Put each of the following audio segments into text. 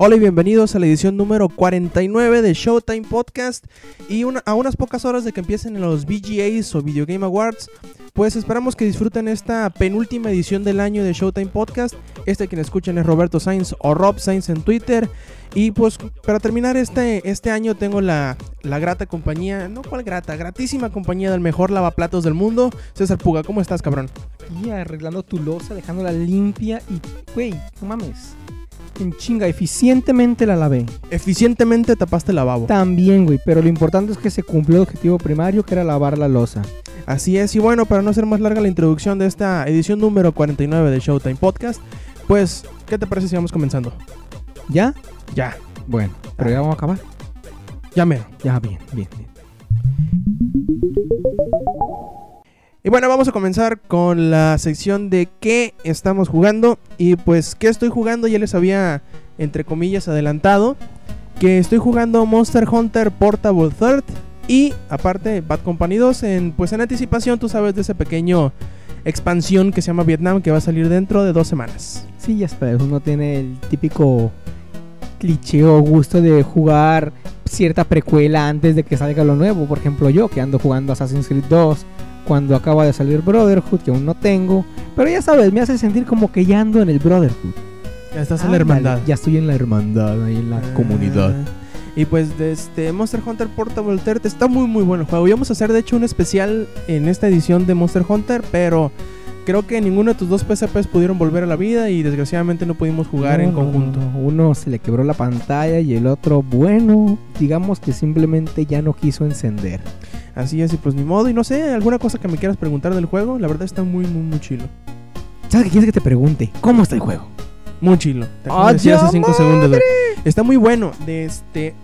Hola y bienvenidos a la edición número 49 de Showtime Podcast. Y a unas pocas horas de que empiecen los VGAs o Video Game Awards, pues esperamos que disfruten esta penúltima edición del año de Showtime Podcast. Este quien escuchan es Roberto Sainz o Rob Sainz en Twitter. Y pues para terminar este, este año tengo la, la grata compañía, no cuál grata, gratísima compañía del mejor lavaplatos del mundo, César Puga. ¿Cómo estás, cabrón? Y arreglando tu losa, dejándola limpia y, güey, no mames. En chinga, eficientemente la lavé. Eficientemente tapaste el lavabo. También, güey, pero lo importante es que se cumplió el objetivo primario, que era lavar la losa. Así es, y bueno, para no ser más larga la introducción de esta edición número 49 de Showtime Podcast, pues, ¿qué te parece si vamos comenzando? ¿Ya? Ya, Bueno, pero ya vamos a acabar. ya mero. Ya, bien, bien, bien. Y bueno, vamos a comenzar con la sección de qué estamos jugando. Y pues, ¿qué estoy jugando? Ya les había, entre comillas, adelantado. Que estoy jugando Monster Hunter Portable Third. Y aparte, Bad Company 2. En, pues en anticipación, tú sabes de ese pequeño expansión que se llama Vietnam. Que va a salir dentro de dos semanas. Sí, ya está, uno tiene el típico cliché o gusto de jugar cierta precuela antes de que salga lo nuevo. Por ejemplo, yo que ando jugando Assassin's Creed 2 cuando acaba de salir Brotherhood, que aún no tengo. Pero ya sabes, me hace sentir como que ya ando en el Brotherhood. Ya estás en la hermandad. Ya estoy en la hermandad, ahí en la Ah, comunidad. Y pues de este Monster Hunter Portable Third está muy muy bueno el juego. Íbamos a hacer de hecho un especial en esta edición de Monster Hunter, pero creo que ninguno de tus dos PSPs pudieron volver a la vida y desgraciadamente no pudimos jugar No, en no, conjunto. no, Uno se le quebró la pantalla y el otro, bueno, digamos que simplemente ya no quiso encender. Así es, y pues ni modo. Y no sé, alguna cosa que me quieras preguntar del juego, la verdad está muy muy muy chilo. ¿Sabes qué quieres que te pregunte? ¿Cómo está el juego? Muy chilo. Te acabo de ¡Ah, decir hace cinco madre! segundos. güey. Está muy bueno. De este.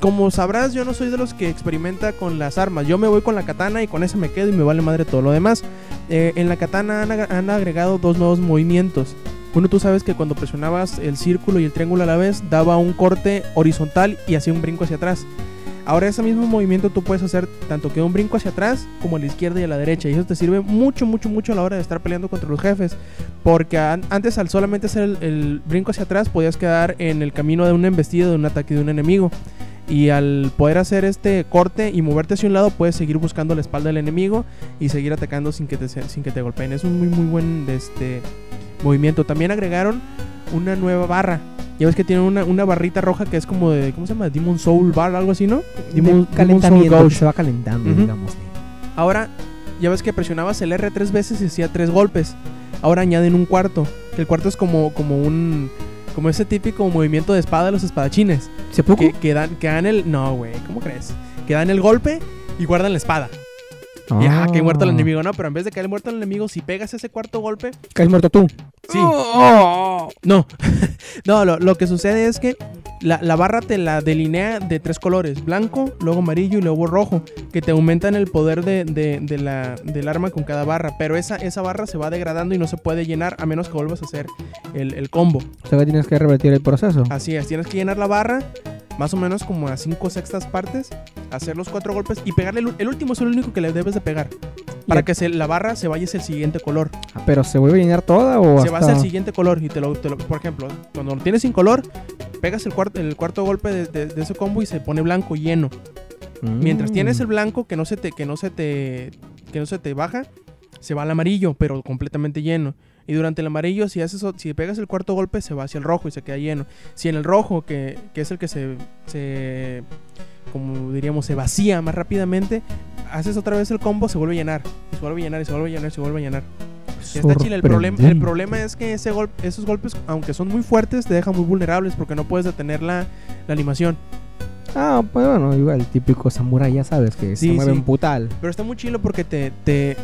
Como sabrás, yo no soy de los que experimenta con las armas. Yo me voy con la katana y con esa me quedo y me vale madre todo lo demás. Eh, en la katana han, ag- han agregado dos nuevos movimientos. Uno, tú sabes que cuando presionabas el círculo y el triángulo a la vez, daba un corte horizontal y hacía un brinco hacia atrás. Ahora ese mismo movimiento tú puedes hacer tanto que un brinco hacia atrás como a la izquierda y a la derecha. Y eso te sirve mucho, mucho, mucho a la hora de estar peleando contra los jefes. Porque an- antes al solamente hacer el, brinco hacia atrás podías quedar en el camino de una embestida, de un ataque de un enemigo. Y al poder hacer este corte y moverte hacia un lado, puedes seguir buscando la espalda del enemigo y seguir atacando sin que te, sin que te golpeen. Es un muy muy buen este, movimiento. También agregaron una nueva barra. Ya ves que tienen una, una barrita roja que es como de, ¿cómo se llama? Demon Soul Bar, algo así, ¿no? Demon- De Demon calentamiento, Soul se va calentando, digamos. Ahora, ya ves que presionabas el R tres veces y hacía tres golpes. Ahora añaden un cuarto. Que el cuarto es como, como un. Como ese típico movimiento de espada de los espadachines. ¿Se poco? Que, que dan, que dan el. No, güey, ¿cómo crees? Que dan el golpe y guardan la espada. Y ajá, que muerto el Ah. enemigo, ¿no? Pero en vez de caer muerto el enemigo, si pegas ese cuarto golpe. Caes muerto tú. Sí. No. no, lo, lo que sucede es que la, la barra te la delinea de tres colores: blanco, luego amarillo y luego rojo. Que te aumentan el poder de, de- de la, del arma con cada barra. Pero esa, esa barra se va degradando y no se puede llenar a menos que vuelvas a hacer el, el combo. O sea que tienes que revertir el proceso. Así es, tienes que llenar la barra. Más o menos como a cinco sextas partes, hacer los cuatro golpes y pegarle el, último es el único que le debes de pegar. Para que se, la barra se vaya hacia el siguiente color. Ah, Pero se vuelve a llenar toda o Se va hasta... hacia el siguiente color y te lo, te lo- por ejemplo, cuando lo tienes sin color, pegas el, cuarto el cuarto golpe de, de- de ese combo y se pone blanco lleno. Mm. Mientras tienes el blanco que no se te que no se te que no se te baja, se va al amarillo, pero completamente lleno. Y durante el amarillo, si haces si pegas el cuarto golpe, se va hacia el rojo y se queda lleno. Si en el rojo, que, que es el que se, se como diríamos, se vacía más rápidamente, haces otra vez el combo, se vuelve a llenar. Y se vuelve a llenar, y se vuelve a llenar, y se vuelve a llenar. Y Está chile. El problema, el problema es que ese gol- esos golpes, aunque son muy fuertes, te dejan muy vulnerables porque no puedes detener la, la animación. Ah, pues bueno, igual el típico samurai, ya sabes, que Sí, se mueve sí. en putal. Pero está muy chilo porque te, te,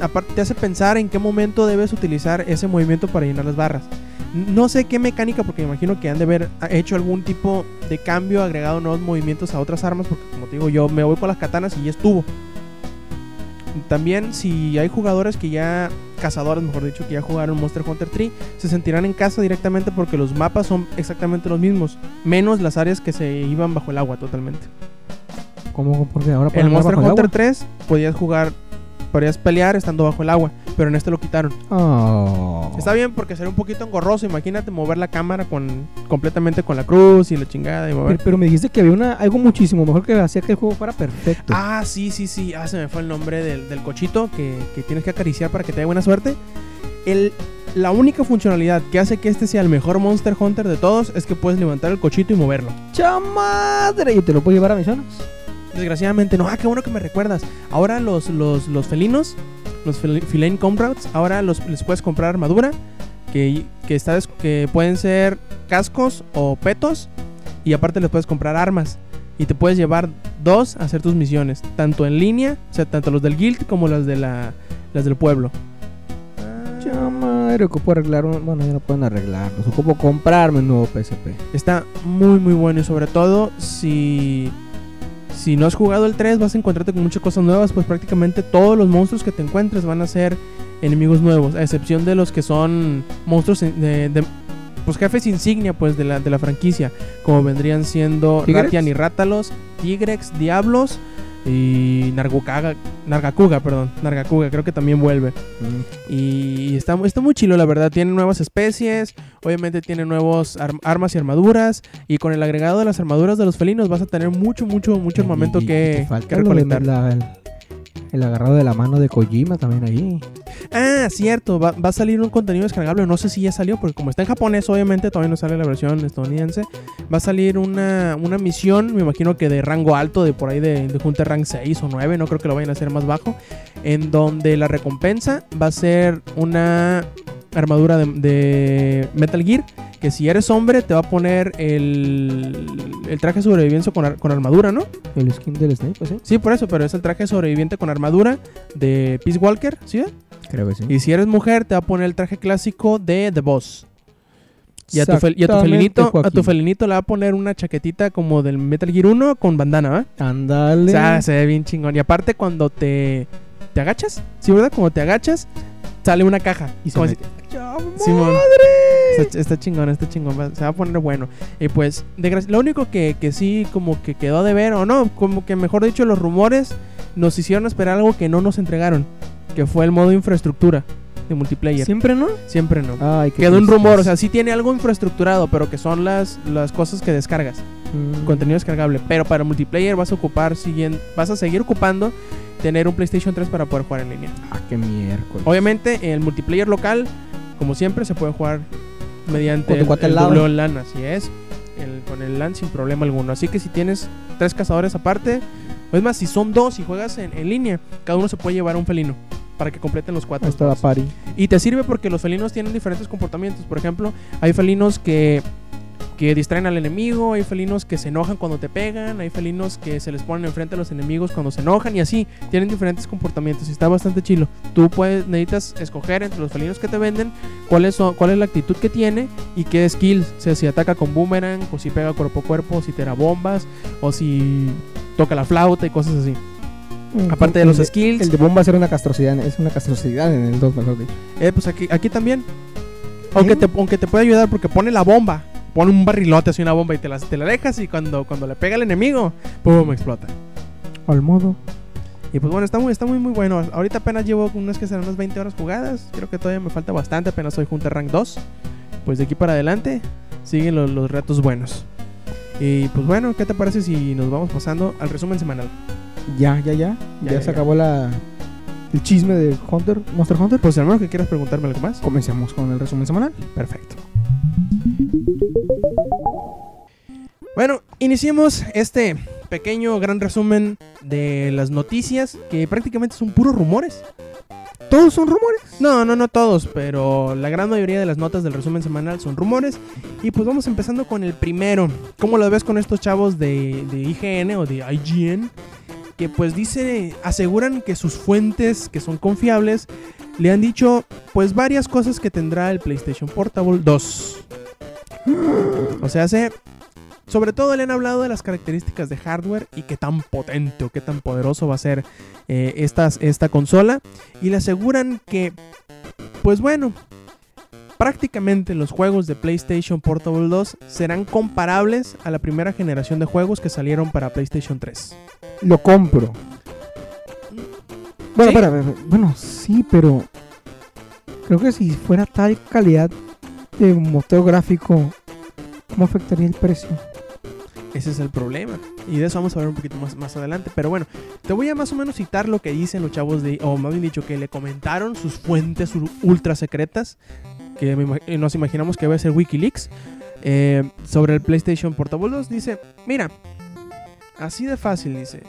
aparte te hace pensar en qué momento debes utilizar ese movimiento para llenar las barras. No sé qué mecánica, porque me imagino que han de haber hecho algún tipo de cambio, agregado nuevos movimientos a otras armas, porque como te digo, yo me voy con las katanas y ya estuvo. También si hay jugadores que ya, cazadores mejor dicho, que ya jugaron Monster Hunter 3, se sentirán en casa directamente porque los mapas son exactamente los mismos, menos las áreas que se iban bajo el agua totalmente. ¿Cómo? Porque ahora En Monster Hunter agua? 3 podías jugar, podías pelear estando bajo el agua, pero en este lo quitaron. Oh. Está bien porque sería un poquito engorroso, imagínate mover la cámara con completamente con la cruz y la chingada y mover. Pero, pero me dijiste que había una, algo muchísimo mejor que hacía que el juego fuera perfecto. Ah, sí, sí, sí. Ah, se me fue el nombre del, del cochito que, que tienes que acariciar para que te dé buena suerte. El, la única funcionalidad que hace que este sea el mejor Monster Hunter de todos es que puedes levantar el cochito y moverlo. ¡Chamadre! ¿Y te lo puedo llevar a misiones? Desgraciadamente, no. Ah, qué bueno que me recuerdas. Ahora los, los, los felinos, los feline comrades, ahora los, les puedes comprar armadura que, que, está que pueden ser cascos o petos y aparte les puedes comprar armas. Y te puedes llevar dos a hacer tus misiones, tanto en línea, o sea, tanto los del guild como las de la, las del pueblo. Chamadre, ocupo arreglar un... Bueno, ya no pueden arreglarlos. Ocupo comprarme un nuevo PSP. Está muy muy bueno y sobre todo si si no has jugado el 3 vas a encontrarte con muchas cosas nuevas, pues prácticamente todos los monstruos que te encuentres van a ser enemigos nuevos, a excepción de los que son monstruos de, de- pues jefes insignia pues de la, de la franquicia, como vendrían siendo ¿Tigrex? Ratian y Rátalos, Tigrex, Diablos y Nargucaga, Nargacuga, perdón, Nargacuga, creo que también vuelve. Y está, está muy chilo, la verdad. Tiene nuevas especies, obviamente tiene nuevos arm- armas y armaduras. Y con el agregado de las armaduras de los felinos vas a tener mucho, mucho, mucho armamento Y- y que, recolectar. la- el, agarrado de la mano de Kojima también ahí. Ah, cierto, va, va a salir un contenido descargable. No sé si ya salió, porque como está en japonés, obviamente todavía no sale la versión estadounidense. Va a salir una, una misión, me imagino que de rango alto, de por ahí de, de Hunter Rank 6 o 9, no creo que lo vayan a hacer más bajo. En donde la recompensa va a ser una armadura de, de Metal Gear. Que si eres hombre, te va a poner el, el traje de sobrevivencia con, ar- con armadura, ¿no? El skin del Snake, pues sí. Sí, por eso, pero es el traje sobreviviente con armadura de Peace Walker, ¿sí? Creo que sí. Y si eres mujer, te va a poner el traje clásico de The Boss. Y a tu, fel- y a tu felinito, a tu felinito le va a poner una chaquetita como del Metal Gear 1 con bandana, ¿va? Ándale. O sea, se ve bien chingón. Y aparte cuando te, te agachas, ¿sí, verdad? Cuando te agachas, sale una caja. y se mete. si- Simón. Está, está chingón, está chingón. Se va a poner bueno. Y pues, de lo único que, que sí como que quedó de ver, o no, como que mejor dicho, los rumores nos hicieron esperar algo que no nos entregaron. Que fue el modo infraestructura de multiplayer. ¿Siempre no? Siempre no. Ay, qué Quedó un rumor, o sea, sí tiene algo infraestructurado, pero que son las, las cosas que descargas, Mm. contenido descargable. Pero para multiplayer vas a ocupar, siguiendo, vas a seguir ocupando tener un PlayStation 3 para poder jugar en línea. Ah, qué miércoles. Obviamente, el multiplayer local, como siempre, se puede jugar mediante el, el doble LAN, así es. El- con el LAN sin problema alguno. Así que si tienes tres cazadores aparte, o es más, si son dos y juegas en, en línea, cada uno se puede llevar un felino para que completen los cuatro. Está la pari. Y te sirve porque los felinos tienen diferentes comportamientos. Por ejemplo, hay felinos que, que distraen al enemigo, hay felinos que se enojan cuando te pegan, hay felinos que se les ponen enfrente a los enemigos cuando se enojan y así. Tienen diferentes comportamientos y está bastante chilo. Tú puedes, necesitas escoger entre los felinos que te venden cuál es, cuál es la actitud que tiene y qué skills. O sea, si ataca con boomerang, o si pega cuerpo a cuerpo, o si tira bombas, o si toca la flauta y cosas así. Aparte de El los skills. El de bomba era una castrosidad, es una castrosidad en el 2, mejor dicho. Eh, pues aquí, aquí también. Aunque, ¿Eh? te, aunque te puede ayudar porque pone la bomba. Pone un barrilote así una bomba y te la, te la dejas y cuando, cuando le pega al enemigo, ¡pum! explota. Al modo. Y pues bueno, está muy, está muy muy bueno. Ahorita apenas llevo unas que serán unas 20 horas jugadas. Creo que todavía me falta bastante, apenas soy Hunter Rank 2. Pues de aquí para adelante siguen los, los retos buenos. Y pues bueno, ¿qué te parece si nos vamos pasando al resumen semanal? Ya, ya, ya. Ya, Ya, ya, se ya. acabó la el chisme de Hunter, Monster Hunter. Pues menos que quieras preguntarme algo más. Comencemos con el resumen semanal. Perfecto. Bueno, iniciemos este pequeño gran resumen de las noticias que prácticamente son puros rumores. ¿Todos son rumores? No, no, no todos, pero la gran mayoría de las notas del resumen semanal son rumores. Y pues vamos empezando con el primero. ¿Cómo lo ves con estos chavos de, de IGN o de IGN? Que pues dice, aseguran que sus fuentes, que son confiables, le han dicho pues varias cosas que tendrá el PlayStation Portable 2. O sea, hace Sobre todo le han hablado de las características de hardware y qué tan potente o qué tan poderoso va a ser eh, estas- esta consola. Y le aseguran que, pues bueno, prácticamente los juegos de PlayStation Portable 2 serán comparables a la primera generación de juegos que salieron para PlayStation 3. Lo compro. Bueno, ¿Sí? bueno, sí, pero creo que si fuera tal calidad de motor gráfico, ¿cómo afectaría el precio? Ese es el problema. Y de eso vamos a hablar un poquito más, más adelante. Pero bueno, te voy a más o menos citar lo que dicen los chavos de... O más bien dicho, que le comentaron sus fuentes ul- ultra secretas. Que nos imaginamos que va a ser Wikileaks. eh, sobre el PlayStation Portable 2. Dice, mira, así de fácil, dice.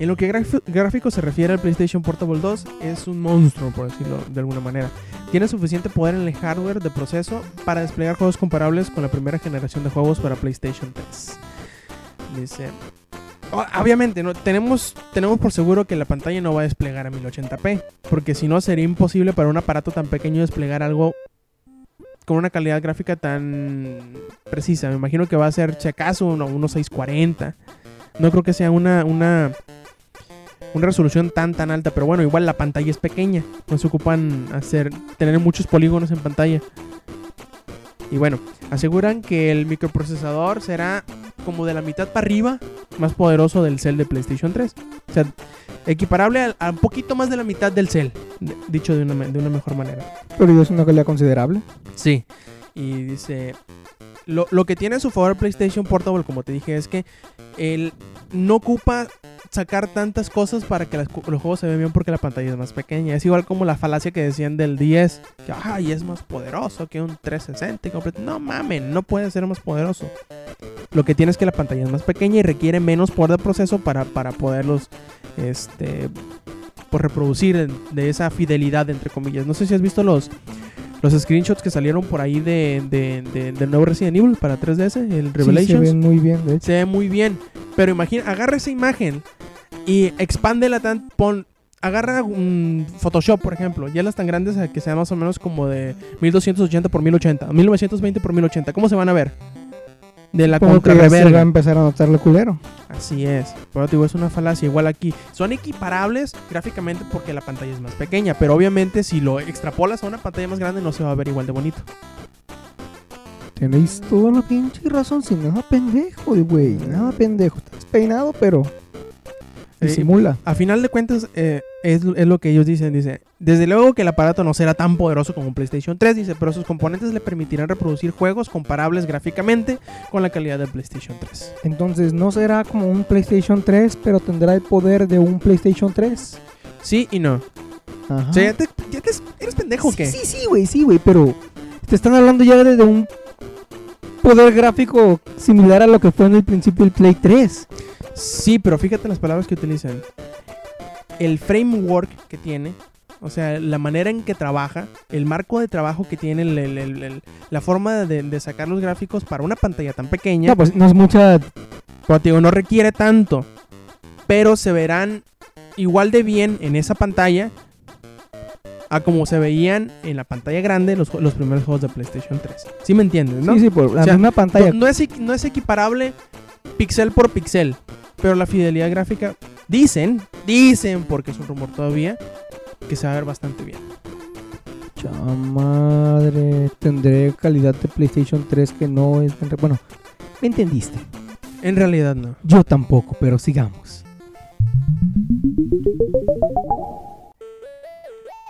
En lo que gráfico se refiere al PlayStation Portable 2, es un monstruo, por decirlo de alguna manera. Tiene suficiente poder en el hardware de proceso para desplegar juegos comparables con la primera generación de juegos para PlayStation 3. Dice. Obviamente, ¿no? tenemos, tenemos por seguro que la pantalla no va a desplegar a 1080p. Porque si no, sería imposible para un aparato tan pequeño desplegar algo con una calidad gráfica tan precisa. Me imagino que va a ser, si acaso, uno- unos 640. No creo que sea una, una, una resolución tan tan alta. Pero bueno, igual la pantalla es pequeña. No se ocupan hacer, tener muchos polígonos en pantalla. Y bueno, aseguran que el microprocesador será como de la mitad para arriba más poderoso del Cell de PlayStation 3. O sea, equiparable a, un poquito más de la mitad del Cell, de- dicho de una, de una mejor manera. Pero es una calidad considerable. Sí. Y dice, lo, lo que tiene a su favor PlayStation Portable, como te dije, es que él no ocupa sacar tantas cosas para que las los juegos se vean bien porque la pantalla es más pequeña. Es igual como la falacia que decían del 10, que es más poderoso que un 360 y completo. No mamen, no puede ser más poderoso. Lo que tiene es que la pantalla es más pequeña y requiere menos poder de proceso para, para poderlos este pues, reproducir de esa fidelidad entre comillas. No sé si has visto los los screenshots que salieron por ahí de, de- nuevo Resident Evil para 3DS, el Sí, se Revelations. ven muy bien, de hecho. Se ve muy bien. Pero imagina, agarra esa imagen y expándela tan. Pon, agarra un Photoshop, por ejemplo. Ya las tan grandes a que sean más o menos como de 1280 por 1080, 1920 por 1080. ¿Cómo se van a ver? De la se va a contrarreverga. empezar a notar lo culero. Así es. Pero digo, es una falacia. Igual aquí. Son equiparables gráficamente porque la pantalla es más pequeña. Pero obviamente, si lo extrapolas a una pantalla más grande, no se va a ver igual de bonito. Tenéis toda la pinche razón, sin nada pendejo, güey. Nada pendejo. Estás peinado, pero Sí. disimula. A final de cuentas, eh, es, es lo que ellos dicen. Dice, desde luego que el aparato no será tan poderoso como un PlayStation 3, dice, pero sus componentes le permitirán reproducir juegos comparables gráficamente con la calidad del PlayStation 3. Entonces no será como un PlayStation 3, pero tendrá el poder de un PlayStation 3. Sí y no. Ajá. O sea, ¿ya te, ya te- ¿eres pendejo o sí, qué? sí, sí, güey, sí, güey, pero te están hablando ya de, de un poder gráfico similar a lo que fue en el principio el Play 3. Sí, pero fíjate las palabras que utilizan. El framework que tiene, o sea, la manera en que trabaja, el marco de trabajo que tiene, el- el- el- el- la forma de, de sacar los gráficos para una pantalla tan pequeña, No, pues no es mucha. te digo, no requiere tanto. Pero se verán igual de bien en esa pantalla a como se veían en la pantalla grande los, primeros juegos de PlayStation 3. ¿Sí me entiendes, no? Sí, sí, por la O sea, misma pantalla. No, no es, no es equiparable pixel por pixel, pero la fidelidad gráfica dicen, dicen porque es un rumor todavía, que se va a ver bastante bien. Chamadre, tendré calidad de PlayStation 3 que no es. Bueno, me entendiste. En realidad no. Yo tampoco, pero sigamos.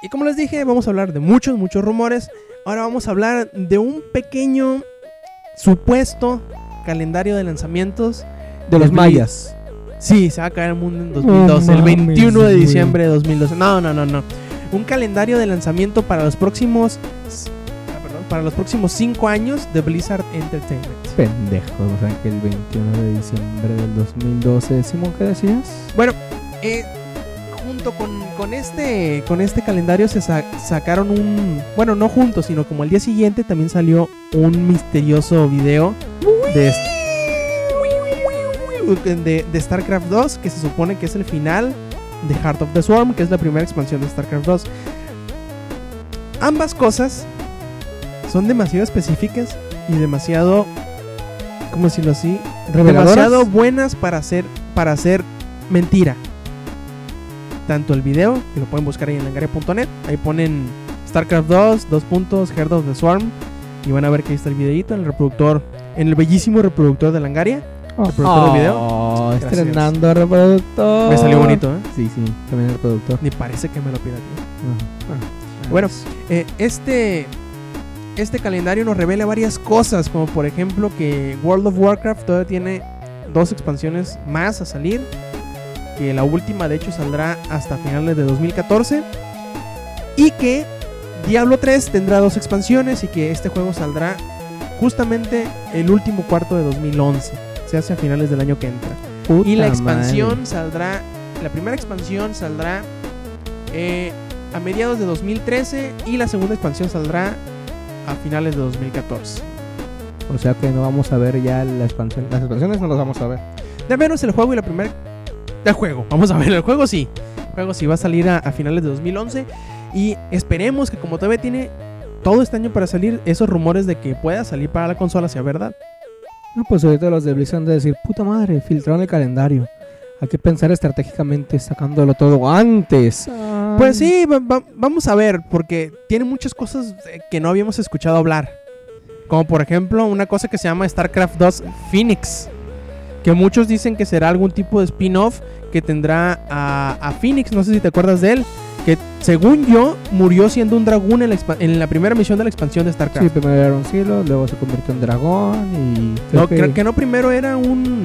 Y como les dije, vamos a hablar de muchos, muchos rumores. Ahora vamos a hablar de un pequeño supuesto calendario de lanzamientos. De los mayas. Sí, se va a caer el mundo en 2012, el mames, 21 de diciembre de 2012. No, no, no, no. Un calendario de lanzamiento para los próximos ah, para los próximos 5 años de Blizzard Entertainment. Pendejo, o sea que el 21 de diciembre del 2012, Simón, ¿qué decías? Bueno, eh, junto con, con este con este calendario se sa- sacaron un bueno no juntos sino como el día siguiente también salió un misterioso video de, de, de StarCraft 2 que se supone que es el final de Heart of the Swarm que es la primera expansión de StarCraft 2 ambas cosas son demasiado específicas y demasiado ¿cómo decirlo así? Reveladoras. demasiado buenas para ser para ser mentira. Tanto el video, que lo pueden buscar ahí en langaria.net, ahí ponen StarCraft 2, dos puntos, Heart of the Swarm, y van a ver que ahí está el videito en el reproductor, en el bellísimo reproductor de Langaria. Oh, de video. oh, Gracias. estrenando reproductor. Me salió bonito, ¿eh? Sí, sí, también el reproductor. Ni parece que me lo pirateé. Ajá. Bueno, Eh, este, este calendario nos revela varias cosas, como por ejemplo que World of Warcraft todavía tiene dos expansiones más a salir, que la última de hecho saldrá hasta finales de 2014, y que Diablo 3 tendrá dos expansiones y que este juego saldrá justamente el último cuarto de 2011, se hace a finales del año que entra. Puta Y la madre. expansión saldrá, la primera expansión saldrá eh, a mediados de 2013 y la segunda expansión saldrá a finales de 2014. O sea que no vamos a ver ya la expansión. Las expansiones no las vamos a ver. De menos el juego y la primera... El juego, vamos a ver, el juego sí. El juego sí va a salir a, a finales de 2011 y esperemos que como todavía tiene todo este año para salir, esos rumores de que pueda salir para la consola sea verdad. No, pues ahorita los de Blizzard han de decir, puta madre, filtraron el calendario. Hay que pensar estratégicamente sacándolo todo antes. Pues sí, va- va- vamos a ver, porque tiene muchas cosas eh, que no habíamos escuchado hablar. Como por ejemplo, una cosa que se llama StarCraft 2 Phoenix. Que muchos dicen que será algún tipo de spin-off que tendrá a, a Phoenix. No sé si te acuerdas de él. Que según yo, murió siendo un dragón en la, en la primera misión de la expansión de Sí, StarCraft. primero era un cielo, luego se convirtió en dragón y... no, creo que no primero era un,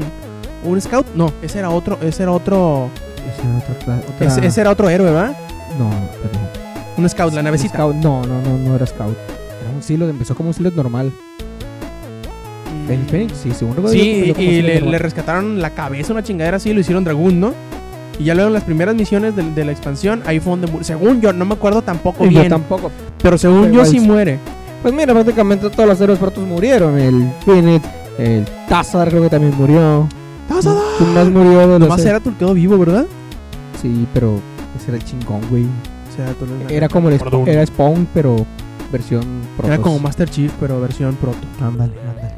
un scout. No, ese era otro. Ese era otro. Ese era otra Ese, ese era otro héroe, ¿verdad? No, espérate. Un scout, la navecita. Scout- No, no, no, no era scout. Era un silo, empezó como un silo normal. Mm. ¿El Phoenix? Sí, según recuerdo, Sí, y silo le, le rescataron la cabeza, una chingadera así, y lo hicieron dragón, ¿no? Y ya luego en las primeras misiones de, de la expansión, ahí fue donde Según yo, no me acuerdo tampoco Y yo bien. tampoco. pero según pero yo sí muere. Pues mira, prácticamente todos los héroes protos murieron. El Phoenix, el Tazar creo que también murió. ¿Quién más murió de los Nomás era quedó vivo, ¿verdad? Sí, pero ese era el chingón, güey. O sea, Era como el Perdón. Era Spawn, pero versión protos. Era como Master Chief, pero versión proto. Ándale, ándale.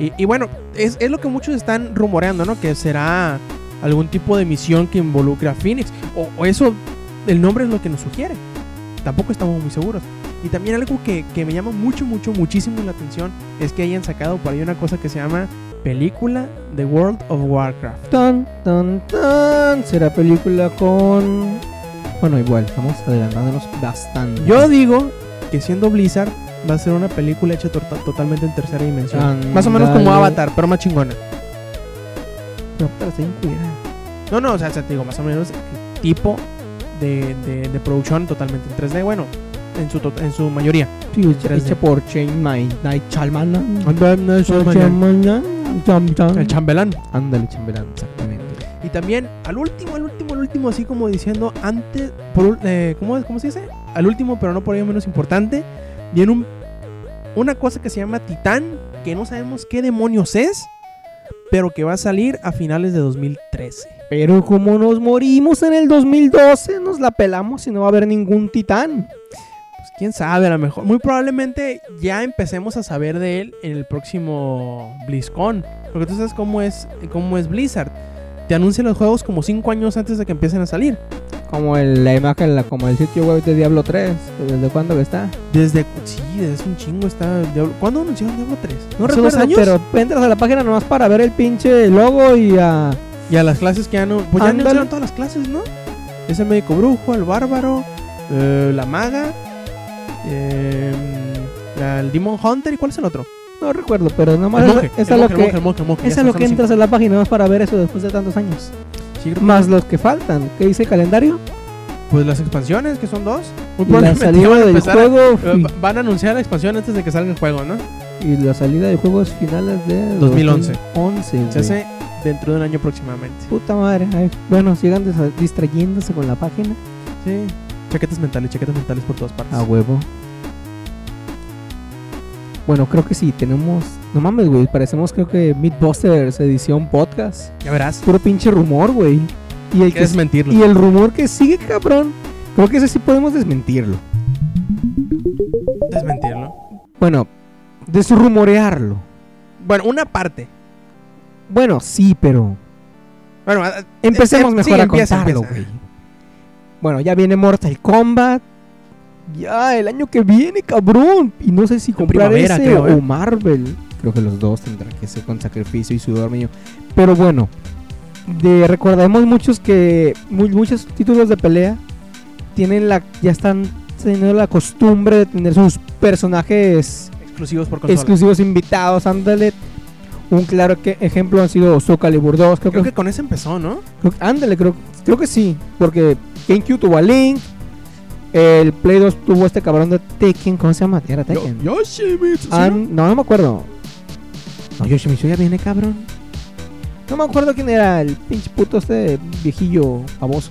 Y, y bueno, es, es lo que muchos están rumoreando, ¿no? Que será algún tipo de misión que involucre a Phoenix. O, o eso, el nombre es lo que nos sugiere. Tampoco estamos muy seguros. Y también algo que, que me llama mucho, mucho, muchísimo la atención es que hayan sacado por ahí una cosa que se llama película de World of Warcraft. Tan, tan, tan. Será película con. Bueno, igual, estamos adelantándonos bastante. Yo digo que siendo Blizzard va a ser una película hecha to- totalmente en tercera dimensión. Ándale. Más o menos como Avatar, pero más chingona. Pero, pero está bien culera. No, no, o sea, o sea, te digo, más o menos el tipo de, de, de producción totalmente en 3D, bueno, en su, en su mayoría. Sí, hecha, 3D. hecha por Chain Night Shalman. El chambelán. Ándale, chambelán, exactamente. Y también, al último, al último, al último, así como diciendo, antes, por, eh, ¿cómo, ¿cómo se dice? Al último, pero no por ello menos importante, viene un, una cosa que se llama Titán, que no sabemos qué demonios es, pero que va a salir a finales de 2013. Pero como nos morimos en el 2012, nos la pelamos y no va a haber ningún titán. Pues quién sabe, a lo mejor. Muy probablemente ya empecemos a saber de él en el próximo BlizzCon. Porque tú sabes cómo es, cómo es Blizzard. Te anuncian los juegos como 5 años antes de que empiecen a salir. Como el, la imagen, la, como el sitio web de Diablo 3. ¿Desde cuándo que está? Desde. Sí, desde un chingo está. Diablo- ¿Cuándo anunciaron Diablo 3? No ¿Hace recuerdo, años? pero entras a la página nomás para ver el pinche logo y a... Y a las clases que ya no. Pues ya anunciaron todas las clases, ¿no? Es el médico brujo, el bárbaro, eh, la maga, eh, la- el Demon Hunter. ¿Y cuál es el otro? No recuerdo, pero nomás es, a lo que... entras a la página nomás para ver eso después de tantos años. Sí, Más los que faltan. ¿Qué dice el calendario? Pues las expansiones, que son dos. Muy Y la probablemente salida van a del a- juego... eh, van a anunciar la expansión antes de que salga el juego, ¿no? Y la salida del juego es finales de... 2011. 2011, Se hace dentro de un año aproximadamente. Puta madre. ay, bueno, sigan distrayéndose con la página. Sí. Chaquetas mentales, chaquetas mentales por todas partes. A huevo. Bueno, creo que sí, tenemos... No mames, güey, parecemos creo que Mythbusters edición podcast. Ya verás. Puro pinche rumor, güey. Y el, que desmentirlo. y el rumor que sigue, cabrón, creo que ese sí podemos desmentirlo. Desmentirlo. Bueno, desrumorearlo. Bueno, una parte. Bueno, sí, pero Bueno, empecemos em- mejor sí, a empieza, contarlo, güey. Bueno, ya viene Mortal Kombat. Ya, el año que viene, cabrón. Y no sé si comprar ese creo, o ¿eh? Marvel. Creo que los dos tendrán que ser con sacrificio y sudor mío. Pero bueno, de, recordemos muchos que mu- muchos títulos de pelea tienen la ya están teniendo la costumbre de tener sus personajes exclusivos por consola. exclusivos invitados, ándale. Un claro que ejemplo han sido Soul Calibur 2, creo, Creo que, que con ese empezó, ¿no? creo ándale, creo, creo que sí, porque GameCube tuvo a Link, el Play 2 tuvo este cabrón de Tekken, ¿cómo se llama? Era Tekken. Yoshimitsu. Ah, no, no me acuerdo. No, Yoshimitsu ya viene, cabrón. No me acuerdo quién era el pinche puto este viejillo famoso.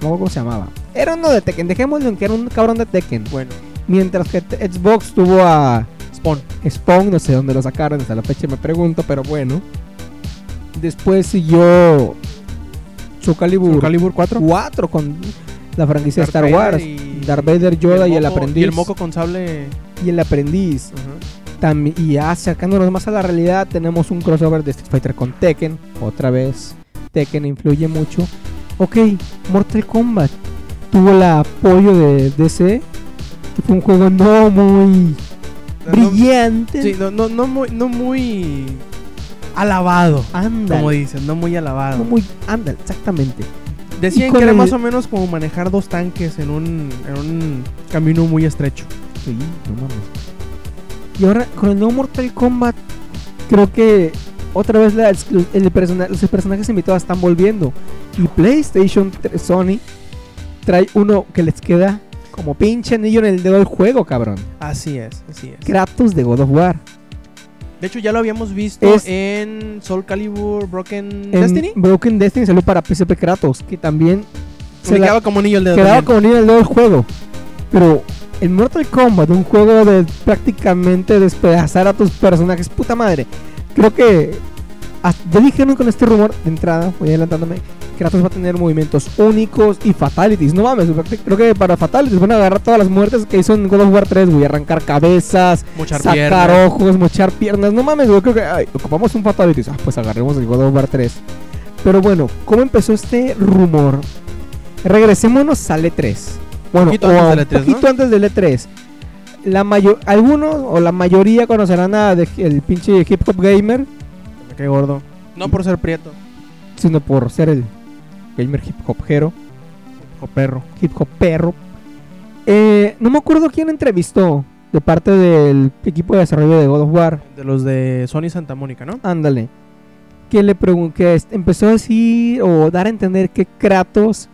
No me acuerdo cómo se llamaba. Era uno de Tekken, dejémoslo en que era un cabrón de Tekken. Bueno, Mientras que Xbox tuvo a Spawn. Spawn, no sé dónde lo sacaron, hasta la fecha me pregunto, pero bueno. Después siguió Soul Calibur, Calibur 4. 4 con la franquicia de Darth Star Vader Wars. y- Darth Vader, Yoda y el, moco- aprendiz. Y el moco con sable. y el aprendiz. Tambi- y acercándonos más a la realidad, tenemos un crossover de Street Fighter con Tekken. Otra vez, Tekken influye mucho. Ok, Mortal Kombat tuvo el apoyo de DC. que Fue un juego no muy brillante. Sí, no, no, no muy, no muy alabado. Ándale. Como dicen, no muy alabado. No muy, ándale, exactamente. Decían que era el- más o menos como manejar dos tanques en un, en un camino muy estrecho. Sí, no mames. Y ahora con el nuevo Mortal Kombat, creo que otra vez la exclu- el persona- los personajes invitados están volviendo. Y PlayStation 3 Sony trae uno que les queda como pinche anillo en el dedo del juego, cabrón. Así es, así es. Kratos de God of War. De hecho, ya lo habíamos visto Es- en Soul Calibur Broken En Destiny. Broken Destiny salió para PSP Kratos, que también Se quedaba como anillo el dedo. quedaba también. como anillo en el dedo del juego. Pero el Mortal Kombat, un juego de prácticamente despedazar a tus personajes, puta madre. Creo que hasta- ya dijeron con este rumor de entrada, voy adelantándome, Kratos va a tener movimientos únicos y fatalities. No mames, creo que para fatalities van a agarrar todas las muertes que hizo en God of War 3, güey, arrancar cabezas, Mochar sacar piernas. ojos, mochar piernas. No mames, güey, creo que ay, ocupamos un fatalities. Ah, pues agarremos el God of War 3. Pero bueno, ¿cómo empezó este rumor? Regresémonos al E3. Bueno, Poquito o antes del un E3, ¿no? poquito antes del E3. La mayo- algunos o la mayoría conocerán a de- el pinche hip hop gamer, Me cae gordo. No por ser prieto. sino por ser el gamer hip hopero, O perro. hip hop perro. Eh, no me acuerdo quién entrevistó de parte del equipo de desarrollo de God of War. De los de Sony Santa Mónica, ¿no? Ándale. Que le pregunté, que empezó a decir o dar a entender que Kratos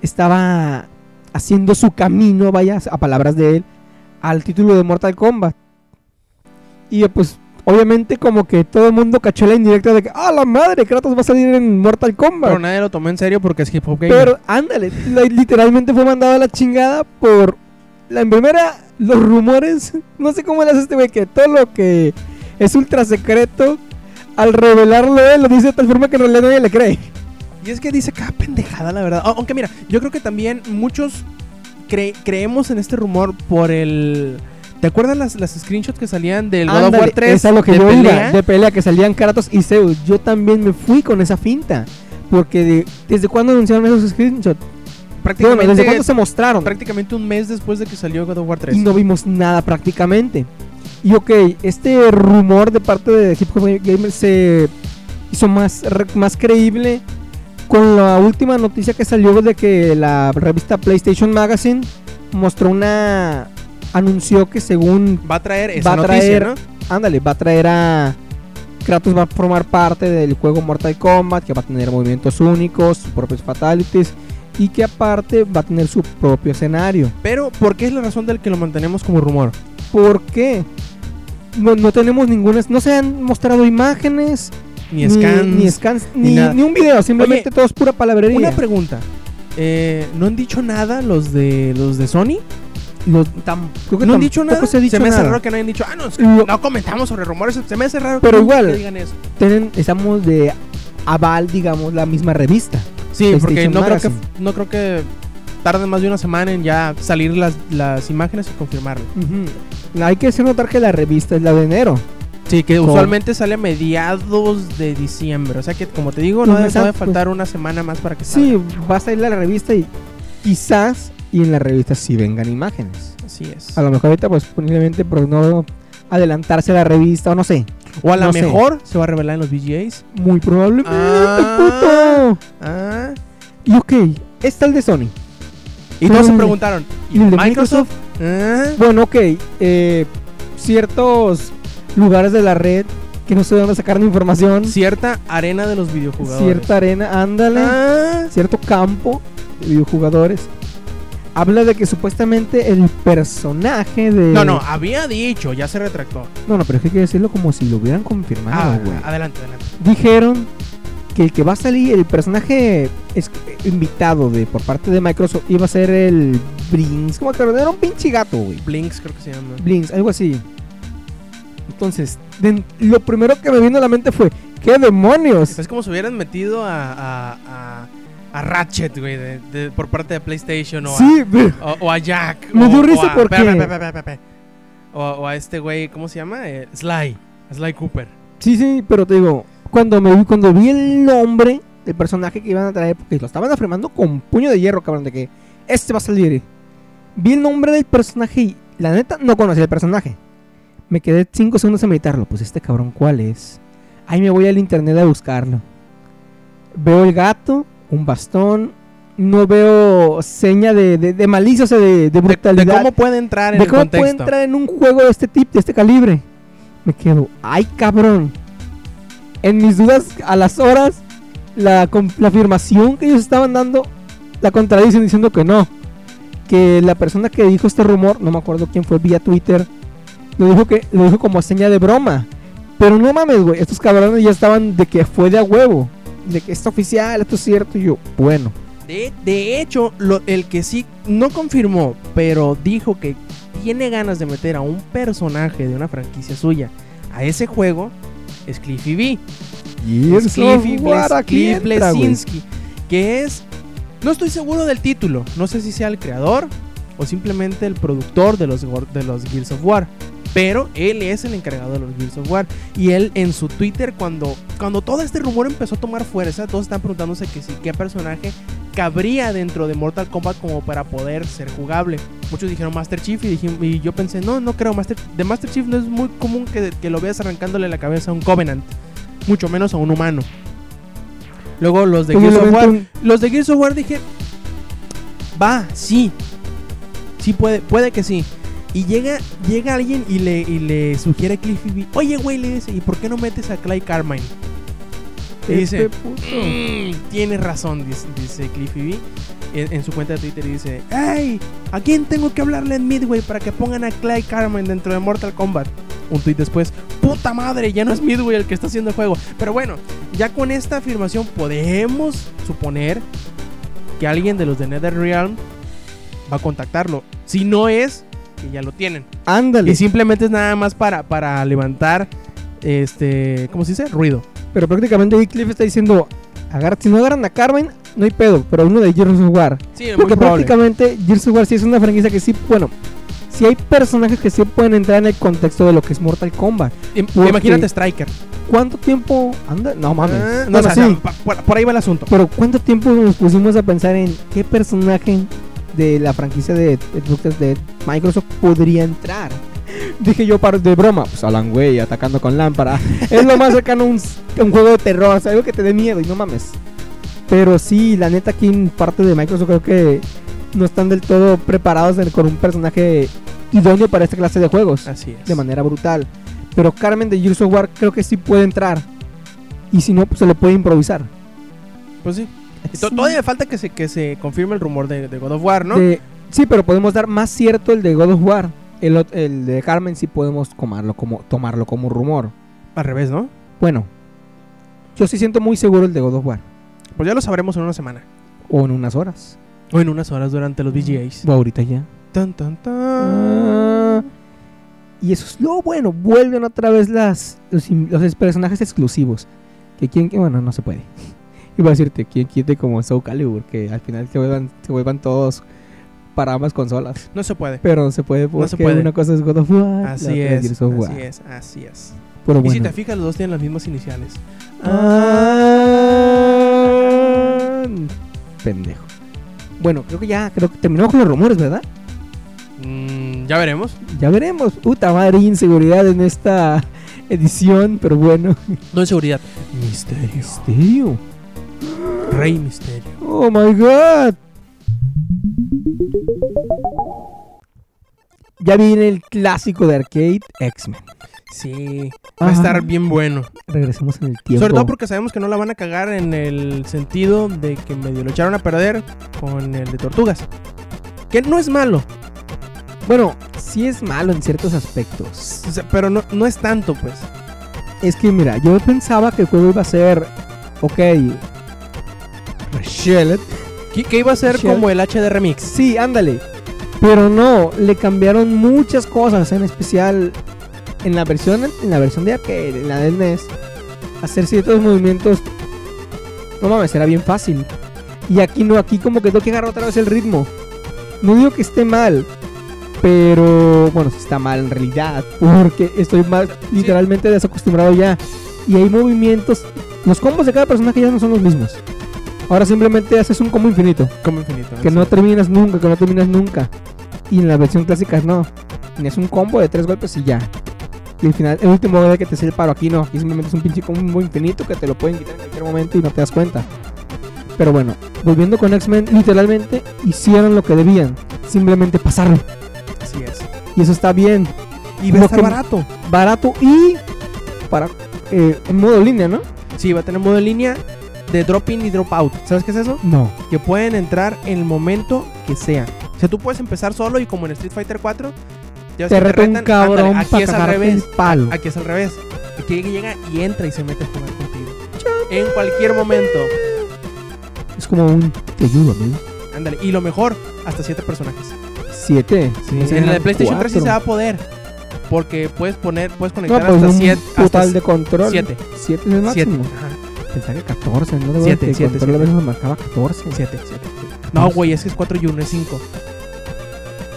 estaba haciendo su camino, vaya, a palabras de él, al título de Mortal Kombat. Y eh, pues, obviamente, como que todo el mundo cachó la indirecta de que, ¡ah, la madre! Kratos va a salir en Mortal Kombat. Pero nadie lo tomó en serio porque es hip hop gamer. Pero ándale, literalmente fue mandado a la chingada por la en primera los rumores, no sé cómo le hace este güey que todo lo que es ultra secreto al revelarlo él lo dice de tal forma que en realidad nadie le cree. Y es que dice cada pendejada, la verdad. Aunque mira, yo creo que también muchos cre- creemos en este rumor por el. ¿Te acuerdas las, las screenshots que salían del God of War 3? es lo que de yo pelea? iba, de pelea que salían Kratos y Zeus. Yo también me fui con esa finta. Porque de- desde cuándo anunciaron esos screenshots? Bueno, prácticamente, desde cuándo se mostraron. prácticamente un mes después de que salió God of War 3. y no vimos nada prácticamente. Y ok, este rumor de parte de Hip Hop Gamer se hizo más, más creíble con la última noticia que salió de que la revista PlayStation Magazine mostró una anunció que según Va a traer esa va a noticia, traer ¿no? ándale, va a traer a Kratos va a formar parte del juego Mortal Kombat, que va a tener movimientos únicos, sus propios fatalities y que aparte va a tener su propio escenario. Pero, ¿por qué es la razón del que lo mantenemos como rumor? ¿Por qué? No, no tenemos ninguna. No se han mostrado imágenes, Ni scans. ni, scans, ni ni, un video, simplemente Oye, todo es pura palabrería. Una pregunta. Eh, ¿No han dicho nada los de los de Sony? Tam- creo que ¿No han dicho nada? Se, ha dicho me hace raro que no hayan dicho, ah, no, es que Lo- no comentamos sobre rumores. Se me hace raro Pero que, igual. que digan eso. Tienen- estamos de aval, digamos, la misma revista. Sí, porque PlayStation no creo, que, no creo que tarden más de una semana en ya salir las, las imágenes y confirmarlo. Hay que hacer notar que la revista es la de enero. Sí, que Con- usualmente sale a mediados de diciembre. O sea que, como te digo, no debe, faltar una semana más para que Sí, salga. va a salir la revista y quizás y en la revista sí vengan imágenes. Así es. A lo mejor ahorita pues posiblemente por no adelantarse a la revista o no sé. O a lo no sé. mejor se va a revelar en los VGAs. Muy probablemente, Ah. puto. Ah. Y ok, está el de Sony. Y todos se preguntaron. ¿Y ¿Y el de Microsoft? Ah. Bueno, ok, eh, ciertos lugares de la red que no sé de dónde sacar información. Cierta arena de los videojugadores. Cierta arena, ándale. Ah. Cierto campo de videojugadores. Habla de que supuestamente el personaje de. No, no, había dicho, ya se retractó. No, no, pero es que hay que decirlo como si lo hubieran confirmado, Ah, güey. adelante, adelante. Dijeron que el que va a salir, el personaje es- invitado de por parte de Microsoft iba a ser el Brinks. ¿Cómo que era un pinche gato, güey? Blinks creo que se llama. Blinks, algo así. Entonces, de- lo primero que me vino a la mente fue: ¿qué demonios? Es como si hubieran metido a, a, a, a Ratchet, güey, de- de- por parte de PlayStation o, Sí, a, o, o a Jack. Me o, dio risa a- porque- espera. O, o a este güey, ¿cómo se llama? Eh, Sly. Sly Cooper. sí, sí, pero te digo, cuando me vi, cuando vi el nombre del personaje que iban a traer, porque lo estaban afirmando con puño de hierro, cabrón, de que este va a salir. Vi el nombre del personaje y la neta no conocía el personaje. Me quedé 5 segundos a meditarlo. Pues este cabrón, ¿cuál es? Ahí me voy al internet a buscarlo. Veo el gato, un bastón. No veo seña de, de, de malicia, o sea, de, brutalidad. de cómo puede entrar en de el cómo contexto. puede entrar en un juego de este tipo, de este calibre. Me quedo, ay cabrón. En mis dudas a las horas, la, la afirmación que ellos estaban dando, la contradicen diciendo que no. Que la persona que dijo este rumor, no me acuerdo quién fue vía Twitter, lo dijo que lo dijo como seña de broma. Pero no mames, güey, estos cabrones ya estaban de que fue de a huevo. De que esto oficial, esto es cierto. Y yo, bueno. De, de hecho, lo- el que sí no confirmó, pero dijo que tiene ganas de meter a un personaje de una franquicia suya a ese juego es Cliffy B. Y Es Cliffy Bles- Cliff Blesinski, que es... No estoy seguro del título, no sé si sea el creador o simplemente el productor de los, de los Gears of War. Pero él es el encargado de los Gears of War. Y él en su Twitter, cuando, cuando todo este rumor empezó a tomar fuerza, todos están preguntándose que si qué personaje cabría dentro de Mortal Kombat como para poder ser jugable. Muchos dijeron Master Chief y yo pensé, no, no creo. Master, de Master Chief no es muy común que, que lo veas arrancándole la cabeza a un Covenant. Mucho menos a un humano. Luego los de Gears of War. Los de Gears of War dije, va, sí. Sí puede, puede que sí. Y llega, llega alguien y le, y le sugiere a Cliffy B. Oye, güey, le dice, ¿y por qué no metes a Clay Carmine? Y dice, "Mm, tienes razón, dice, dice Cliffy B. En, en su cuenta de Twitter y dice, ¡Hey! ¿A quién tengo que hablarle en Midway para que pongan a Clay Carmine dentro de Mortal Kombat? Un tweet después, ¡puta madre! Ya no es Midway el que está haciendo el juego. Pero bueno, ya con esta afirmación podemos suponer que alguien de los de NetherRealm va a contactarlo. Si no es, que ya lo tienen. Ándale. Y simplemente es nada más para, para levantar, este, ¿cómo se dice? Ruido. Pero prácticamente ahí Cliff está diciendo, si no agarran a Carmen, no hay pedo, pero uno de Gears of War. Sí, Porque prácticamente Gears of War sí es una franquicia que sí, bueno, sí hay personajes que sí pueden entrar en el contexto de lo que es Mortal Kombat. Porque- Imagínate Striker. ¿Cuánto tiempo anda? No mames. Ah, no, Bueno, o sea, sí, pa- por, por ahí va el asunto. pero ¿cuánto tiempo nos pusimos a pensar en qué personaje de la franquicia de, de, de Microsoft podría entrar? Dije yo para de broma, pues Alan Way atacando con lámpara. es lo más cercano a un, un juego de terror, o sea, algo que te dé miedo y no mames. Pero sí, la neta aquí en parte de Microsoft creo que no están del todo preparados en- con un personaje idóneo para esta clase de juegos Así es. de manera brutal. Pero Carmen de Gears of War creo que sí puede entrar. Y si no, pues se le puede improvisar. Pues sí. To- Todavía falta que se, que se confirme el rumor de, de God of War, ¿no? De- sí, pero podemos dar más cierto el de God of War. El, el de Carmen sí podemos tomarlo como, tomarlo como rumor. Al revés, ¿no? Bueno, yo sí siento muy seguro el de God of War. Pues ya lo sabremos en una semana. O en unas horas. O en unas horas durante los VGAs. O ahorita ya. Tan, tan, tan. Ah, y eso es lo bueno. Vuelven otra vez las, los, los personajes exclusivos. Que quien, que bueno, no se puede. Iba a decirte, quien quiete como Soul Calibur, que al final se vuelvan, se vuelvan todos para ambas consolas. No se puede. Pero no se puede porque se puede. una cosa es God of War, Así es. War. Así es. Así es. Pero Y si te fijas, los dos tienen las mismas iniciales. Ah, pendejo. Bueno, creo que ya, creo que terminamos con los rumores, ¿verdad? Mm, ya veremos. Ya veremos. Puta madre, inseguridad en esta edición, pero bueno. No hay seguridad. Misterio. Misterio. Rey Misterio. Oh my god. Ya viene el clásico de arcade X-Men. Sí. Va a estar bien bueno. Regresemos en el tiempo. Sobre todo porque sabemos que no la van a cagar en el sentido de que medio lo echaron a perder con el de Tortugas. Que no es malo, Bueno, sí es malo en ciertos aspectos. o sea, pero no, no es tanto, pues. Es que mira, yo pensaba que el juego iba a ser. Ok. Reshelled. Que, que iba a ser como el HD Remix. Sí, ándale. Pero no, le cambiaron muchas cosas, en especial en la versión en la versión de arcade, en la del NES, hacer ciertos movimientos. No mames, era bien fácil. Y aquí no, aquí como que tengo que agarrar otra vez el ritmo. No digo que esté mal, pero bueno, está mal en realidad, porque estoy más literalmente desacostumbrado ya. Y hay movimientos, los combos de cada personaje ya no son los mismos. Ahora simplemente haces un combo infinito. Como infinito. Que sí. no terminas nunca, que no terminas nunca. Y en la versión clásica no. Tienes un combo de tres golpes y ya. Y al final, el último es que te hace el paro. Aquí no. Aquí simplemente es un pinche combo infinito que te lo pueden quitar en cualquier momento y no te das cuenta. Pero bueno, volviendo con X-Men, literalmente hicieron lo que debían. Simplemente pasarlo. Así es. Y eso está bien. Y va a estar barato. Barato y para eh, en modo línea, ¿no? Sí, va a tener modo en línea de drop in y drop out. ¿Sabes qué es eso? No. Que pueden entrar en el momento que sea. O sea, tú puedes empezar solo y como en Street Fighter 4, ya Te reta un cabrón ándale, aquí es al revés. palo. Aquí es al revés. Aquí llega y entra y se mete a jugar contigo. En cualquier momento. Es como un te ayudo, amigo. Ándale. Y lo mejor, hasta 7 personajes. Siete. No en el de PlayStation 3 sí se va a poder. Porque puedes poner, puedes No, conectar pues hasta un 7. total de control. 7. 7 es el Siete. máximo. Pensaba que 14, ¿no? De Siete, que el siete, control a siete. veces me marcaba 14. 7, 7. No, güey, es que es 4 y 1 es 5.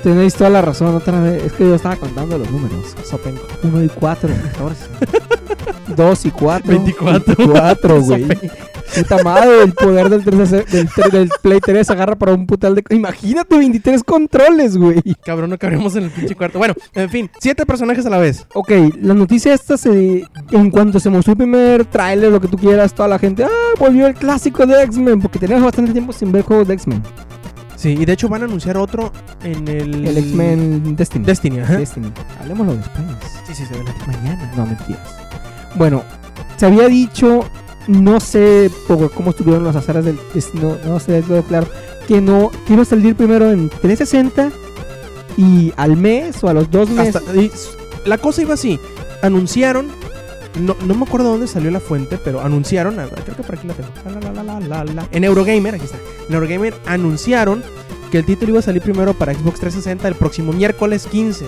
Tenéis toda la razón otra vez. Es que yo estaba contando los números. Sopenco. 1 y 4, 14. 2 y 4. 24. 4, güey. Puta madre, el poder del, 3, del, del Play 3 agarra para un putal de... Imagínate 23 controles, güey. Cabrón, no cabríamos en el pinche cuarto. Bueno, en fin, 7 personajes a la vez. Ok, la noticia esta se... En cuanto se mostró el primer tráiler, lo que tú quieras, toda la gente... Ah, volvió el clásico de X-Men. Porque teníamos bastante tiempo sin ver juegos de X-Men. Sí, y de hecho van a anunciar otro en el. El X-Men Destiny. Destiny, ajá. Destiny. Hablemoslo después. Sí, sí, se ve la Mañana. No, mentiras. Bueno, se había dicho, no sé por cómo estuvieron las azares del no, no sé, todo claro, que no, que iba a salir primero en 360 y al mes o a los dos meses. Hasta- y s- la cosa iba así. Anunciaron. No, no me acuerdo dónde salió la fuente, pero anunciaron. Creo que por aquí la tengo. La, la, la. En Eurogamer, aquí está. En Eurogamer anunciaron que el título iba a salir primero para Xbox 360 el próximo miércoles 15.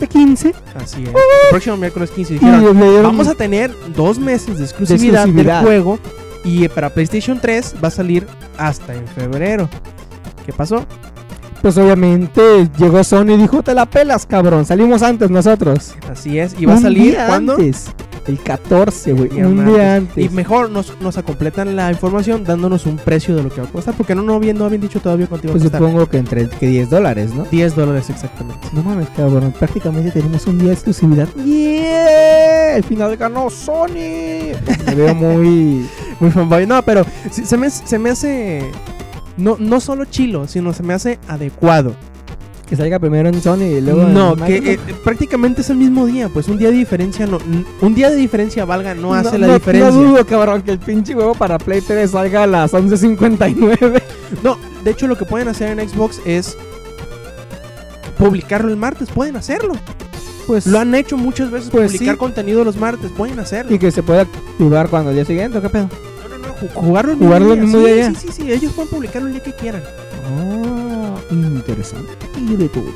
Este 15 Así es. El próximo miércoles 15. y Dijeron, le dieron vamos a tener dos meses de exclusividad, exclusividad. del juego. Y eh, para PlayStation 3 va a salir hasta en febrero. ¿Qué pasó? pues obviamente llegó Sony y dijo, "Te la pelas, cabrón, salimos antes nosotros." Así es. Y va a salir cuando. El 14, güey, un día antes. Y mejor nos, nos completan la información dándonos un precio de lo que va a costar. Porque no, no, habían, no habían dicho todavía cuánto iba Pues a costar. supongo que entre que 10 dólares, ¿no? 10 dólares exactamente. No mames, cabrón. Prácticamente tenemos un día de exclusividad. ¡Yeah! El final ganó Sony. Me veo muy. Muy fanboy. No, pero se, me, se me hace. No, no solo chilo, sino se me hace adecuado. Que salga primero en Sony y luego. en no, que eh, prácticamente es el mismo día. Pues un día de diferencia no. Un día de diferencia valga, no hace la no, diferencia. No dudo, cabrón, que el pinche huevo para Play 3 salga a las 11.59. No, de hecho lo que pueden hacer en Xbox es publicarlo el martes, pueden hacerlo. Pues. Lo han hecho muchas veces, Pues publicar sí. contenido los martes, pueden hacerlo. Y que se pueda activar cuando el día siguiente, ¿o ¿qué pedo? No, no, no, ju- jugarlo el Jugarlo mismo el día. mismo sí, día. Sí, sí, sí, ellos pueden publicarlo el día que quieran. Ah, interesante. Y de todo.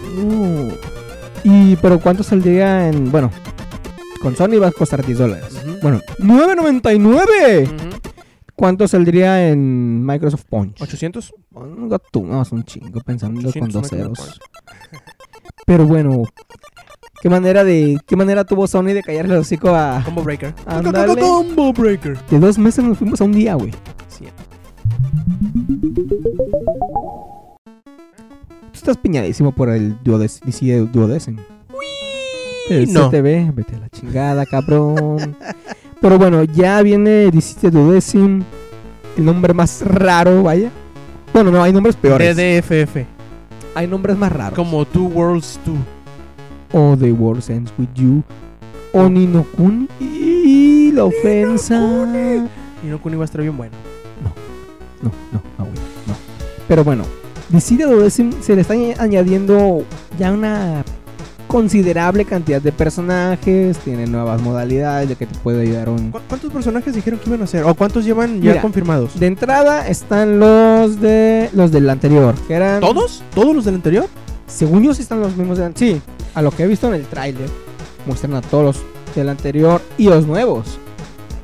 Y, pero ¿cuánto saldría en. Bueno, con Sony va a costar 10 dólares. Ujú. Bueno, 9.99. ¿Cuánto saldría en Microsoft Punch? 800. Un gato, no, es un chingo pensando con 800, dos ceros. Pero bueno, ¿Qué manera de qué manera tuvo Sony de callarle el hocico a Combo Breaker. Combo Breaker. de dos meses nos fuimos a un día, güey? Estás piñadísimo por el Duodes DC Duodecim. El no. CTV, vete a la chingada, cabrón. Pero bueno, ya viene DC Duodecim, el nombre más raro, vaya. Bueno, no, hay nombres peores. DDFF. Hay nombres más raros. Como Two Worlds 2. O The World Ends With You. O Nino Kuni. Y la ofensa. Y no Kuni va a estar bien bueno. No, no, no, güey, no. Pero bueno, DC Duodecim se le está añ- añadiendo ya una considerable cantidad de personajes. Tiene nuevas modalidades de que te puede ayudar un. ¿Cu- ¿Cuántos personajes dijeron que iban a ser? ¿O cuántos llevan ya Mira, confirmados? De entrada están los de los del anterior, que eran ¿Todos? ¿Todos los del anterior? Según yo sí están los mismos de Sí, a lo que he visto en el tráiler, muestran a todos los del anterior y los nuevos,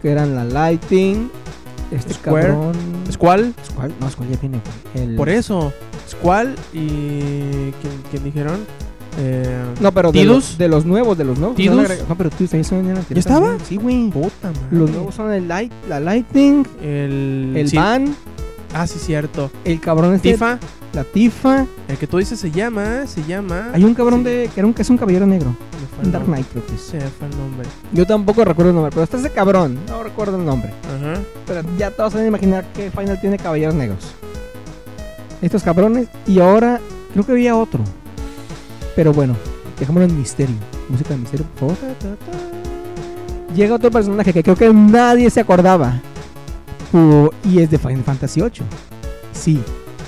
que eran la Lighting, este Square, cabrón, Squall. Squall, no, Squall ya viene. El- Por eso. Squall y. ¿Quién, quién dijeron? Eh, No, pero de los, de los nuevos, de los nuevos. No, pero Tidus ahí son en el anterior ¿Ya estaba? también. Sí, güey. Los nuevos son el light, la Lightning, El. el sí. Van, Ah, sí, cierto. el cabrón este, Tifa. la Tifa. El que tú dices se llama. Se llama. Hay un cabrón Sí. de que, era un, que es un caballero negro, Dark. Knight creo que es. Se fue el nombre. Yo tampoco recuerdo el nombre, pero está ese cabrón, no recuerdo el nombre. Ajá. Pero ya todos van a imaginar que Final tiene caballeros negros. Estos cabrones. Y ahora creo que había otro. Pero bueno, dejémoslo en misterio. Música de misterio, por favor. Llega otro personaje que creo que nadie se acordaba. Uh, y es de Final Fantasy VIII. Sí,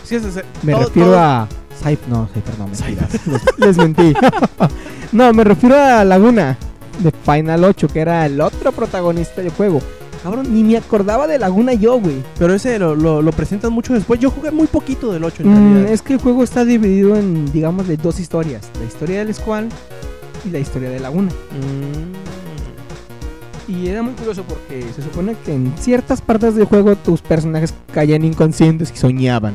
Sí, es ese. me todo- refiero todo- a... Cypher, no, Cypher no, mentiras. Les- Les mentí. no, me refiero a Laguna de Final 8, que era el otro protagonista del juego. Cabrón, ni me acordaba de Laguna yo, güey. Pero ese lo, lo, lo presentan mucho después. Yo jugué muy poquito del 8 en Mm, realidad. es que el juego está dividido en, digamos, de dos historias. La historia del Squall y la historia de Laguna. Mm. Y era muy curioso porque se supone que en ciertas partes del juego tus personajes caían inconscientes y soñaban.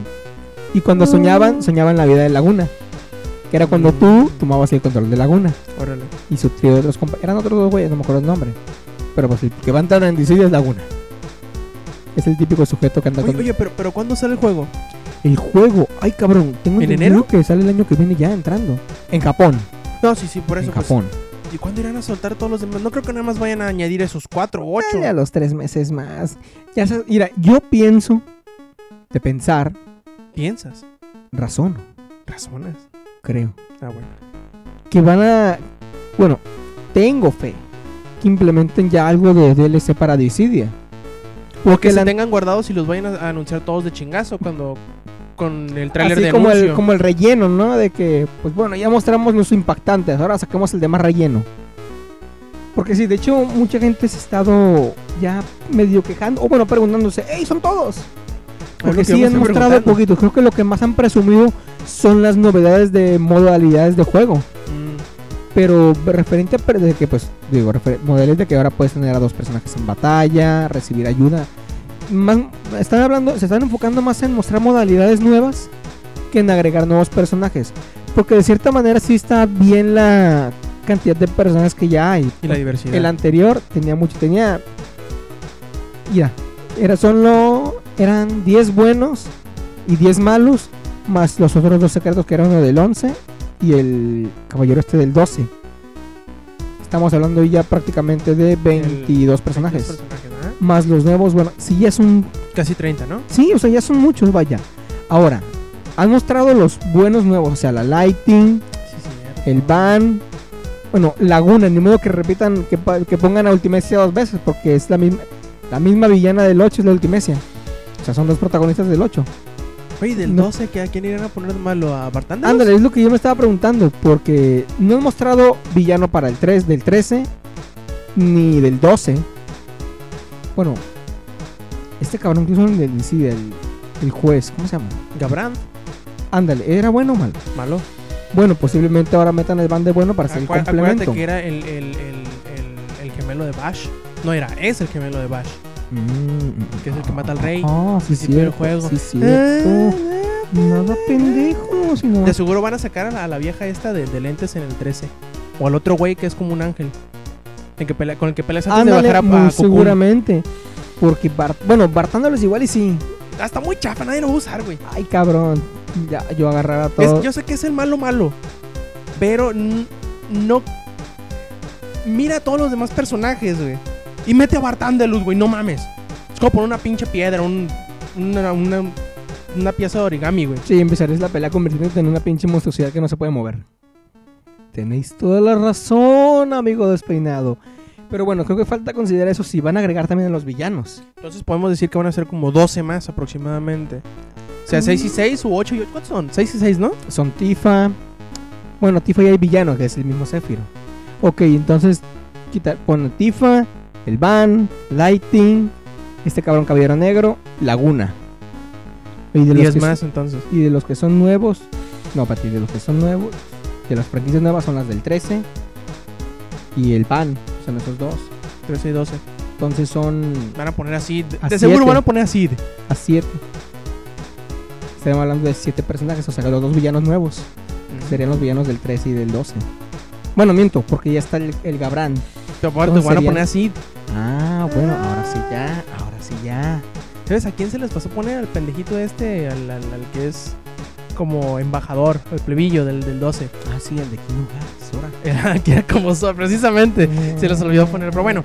Y cuando soñaban, soñaban la vida de Laguna. Que era cuando tú tomabas el control de Laguna. Órale. Y su trío de otros compa- Eran otros dos güeyes, no me acuerdo el nombre. Pero pues el que va a entrar en DC es Laguna. Es el típico sujeto que anda Oye, con... oye, pero, pero ¿cuándo sale el juego? El juego, ay cabrón, tengo ¿En enero? que sale el año que viene ya entrando. En Japón. No, sí, sí, por eso. en pues, Japón. ¿Y cuándo irán a soltar todos los demás? No creo que nada más vayan a añadir esos cuatro o ocho. A los tres meses más. Ya sabes, mira, yo pienso de pensar, ¿Piensas? razón, Razonas. creo, Ah, bueno. que van a, bueno, tengo fe que implementen ya algo de DLC para Dissidia. Porque Que se la, tengan guardados y los vayan a anunciar todos de chingazo cuando con el tráiler de como anuncio. el, como el relleno, ¿no? De que, pues bueno, ya mostramos los impactantes, ahora sacamos el de más relleno. Porque sí, de hecho, mucha gente se ha estado ya medio quejando, o bueno, preguntándose, ¡Ey, son todos! Porque sí han mostrado preguntando. poquito. Creo que lo que más han presumido son las novedades de modalidades de juego. Pero referente a de que, pues, digo, modelos de que ahora puedes tener a dos personajes en batalla, recibir ayuda. Más, están hablando, se están enfocando más en mostrar modalidades nuevas que en agregar nuevos personajes. Porque de cierta manera sí está bien la cantidad de personajes que ya hay. y la diversidad. El anterior tenía mucho, tenía. Mira, era solo. Eran 10 buenos y 10 malos, más los otros dos secretos que eran uno del 11 y el caballero este del 12. Estamos hablando ya prácticamente de 22 personajes. personajes. Más los nuevos, bueno, sí ya son. Casi 30, ¿no? Sí, o sea, ya son muchos, vaya. Ahora, han mostrado los buenos nuevos, o sea, la Lighting, Sí, el Van. Bueno, Laguna, ni modo que repitan, que, que pongan a Ultimecia dos veces, porque es la misma, la misma villana del 8 es la Ultimecia. O sea, son los protagonistas del 8. Oye, del No. 12, ¿que ¿a quién irán a poner malo? ¿A Bartándalos? Ándale, es lo que yo me estaba preguntando, porque no han mostrado villano para el 3 del 13, ni del 12. Bueno, este cabrón incluso el del sí, el, el juez, ¿cómo se llama? Gabrand, Ándale, ¿era bueno o malo? malo. Bueno, posiblemente ahora metan el van de bueno para hacer el Acué- acuérdate complemento. que era el, el, el gemelo de Bash. No era, es el gemelo de Bash. Mm, Que es el que mata al rey Ah, sí, del cierto, juego. Sí, cierto. Nada pendejo, sino... De seguro van a sacar a la, a la vieja esta de, de lentes en el 13. O al otro güey que es como un ángel. El que pelea, con el que peleas antes de bajar a, muy a Cocoon. seguramente. Porque, Bart- bueno, Bartándolos igual y sí. Ah, está muy chafa, nadie lo va a usar, güey. Ay, cabrón. Ya, yo agarrara Es- todo. yo sé que es el malo malo. Pero no. Mira a todos los demás personajes, güey. Y mete a Bartándelus, güey, no mames. Es como poner una pinche piedra, un, una, una, una pieza de origami, güey. Sí, empezaréis la pelea convirtiéndote en una pinche monstruosidad que no se puede mover. Tenéis toda la razón, amigo despeinado. Pero bueno, creo que falta considerar eso si van a agregar también a los villanos. Entonces podemos decir que van a ser como 12 más aproximadamente. O sea, 6 y 6 u 8 y 8. ¿Cuántos son? 6 y 6, ¿no? Son Tifa. Bueno, Tifa ya hay villano, que es el mismo Zephyro. Ok, entonces quita, pon Tifa, el Van, Lighting, este cabrón caballero negro, Laguna. Y de, los 10 que, más entonces. y de los que son nuevos, no, para ti, de los que son nuevos, de las franquicias nuevas son las del 13 y el Van, son esos dos. 13 y 12. Entonces son Van a poner así. De, seguro van a poner así. a 7. Estaríamos hablando de 7 personajes, o sea, los dos villanos nuevos. Serían los villanos del 13 y del 12. Bueno, miento, porque ya está el, el Gabrán. Te van a poner así. Ah, bueno, ahora sí ya, ahora sí ya. ¿Sabes a quién se les pasó poner al pendejito este? Al, al- al que es como embajador, el plebillo del, del 12. Ah, sí, el de Hearts, ahora. Era, que era como so- precisamente. Se les olvidó poner, pero bueno.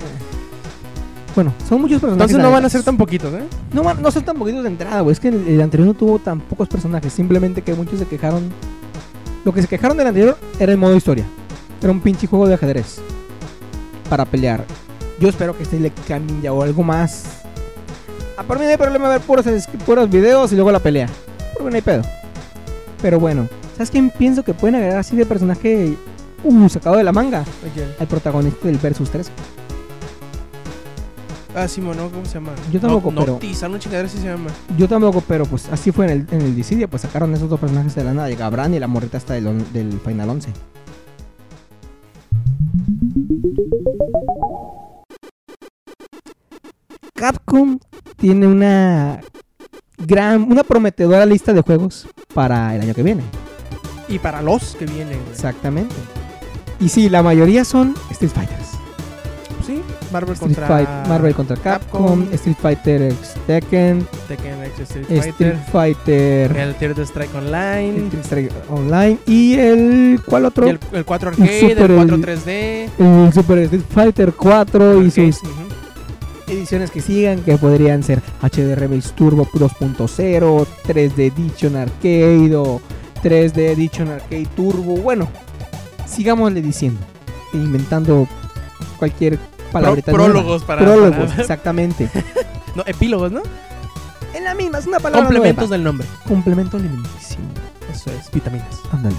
Bueno, son muchos personajes. Entonces no van a ser tan poquitos, ¿eh? No, van- no son tan poquitos de entrada, güey. Es que el, el anterior no tuvo tan pocos personajes. Simplemente que muchos se quejaron. Lo que se quejaron del anterior era el modo historia. Era un pinche juego de ajedrez. Para pelear. Yo espero que este le cambien ya o algo más. A por mí no hay problema ver puros, puros videos y luego la pelea. Por mí no hay pedo. Pero bueno, ¿sabes quién pienso que pueden agregar así de personaje uh, sacado de la manga? Al protagonista del Versus 3. Ah, Simón, ¿no? ¿Cómo se llama? Yo tampoco, no, pero- Noctis, algo chingadera así se llama. Yo tampoco, pero pues así fue en el, en el Dissidia, pues sacaron esos dos personajes de la nada, el Gabran y la morrita hasta del, del Final 11. Capcom tiene una gran, una prometedora lista de juegos para el año que viene. Y para los que vienen, güey. Exactamente. Y sí, la mayoría son Street Fighters. Sí, Marvel Street contra Fight- Marvel contra Capcom, Capcom. Street Fighter X Tekken, Tekken X Street Street Fighter, Fighter el Tier de Strike Online, Fighter Online y el ¿cuál otro? y el, el 4 Arcade, el, Super, 4 el- 3D. el Super Street Fighter 4 y sus. Ediciones que sigan, que podrían ser HD Rebase Turbo 2.0, 3D Edition Arcade o 3D Edition Arcade Turbo. Bueno, sigámosle diciendo, e inventando cualquier palabrita. Pro- prólogos para- Prólogos, para- exactamente. No, epílogos, ¿no? en la misma, es una palabra Complementos nueva. del nombre. Complemento alimentísimo. Eso es, vitaminas. Ándale.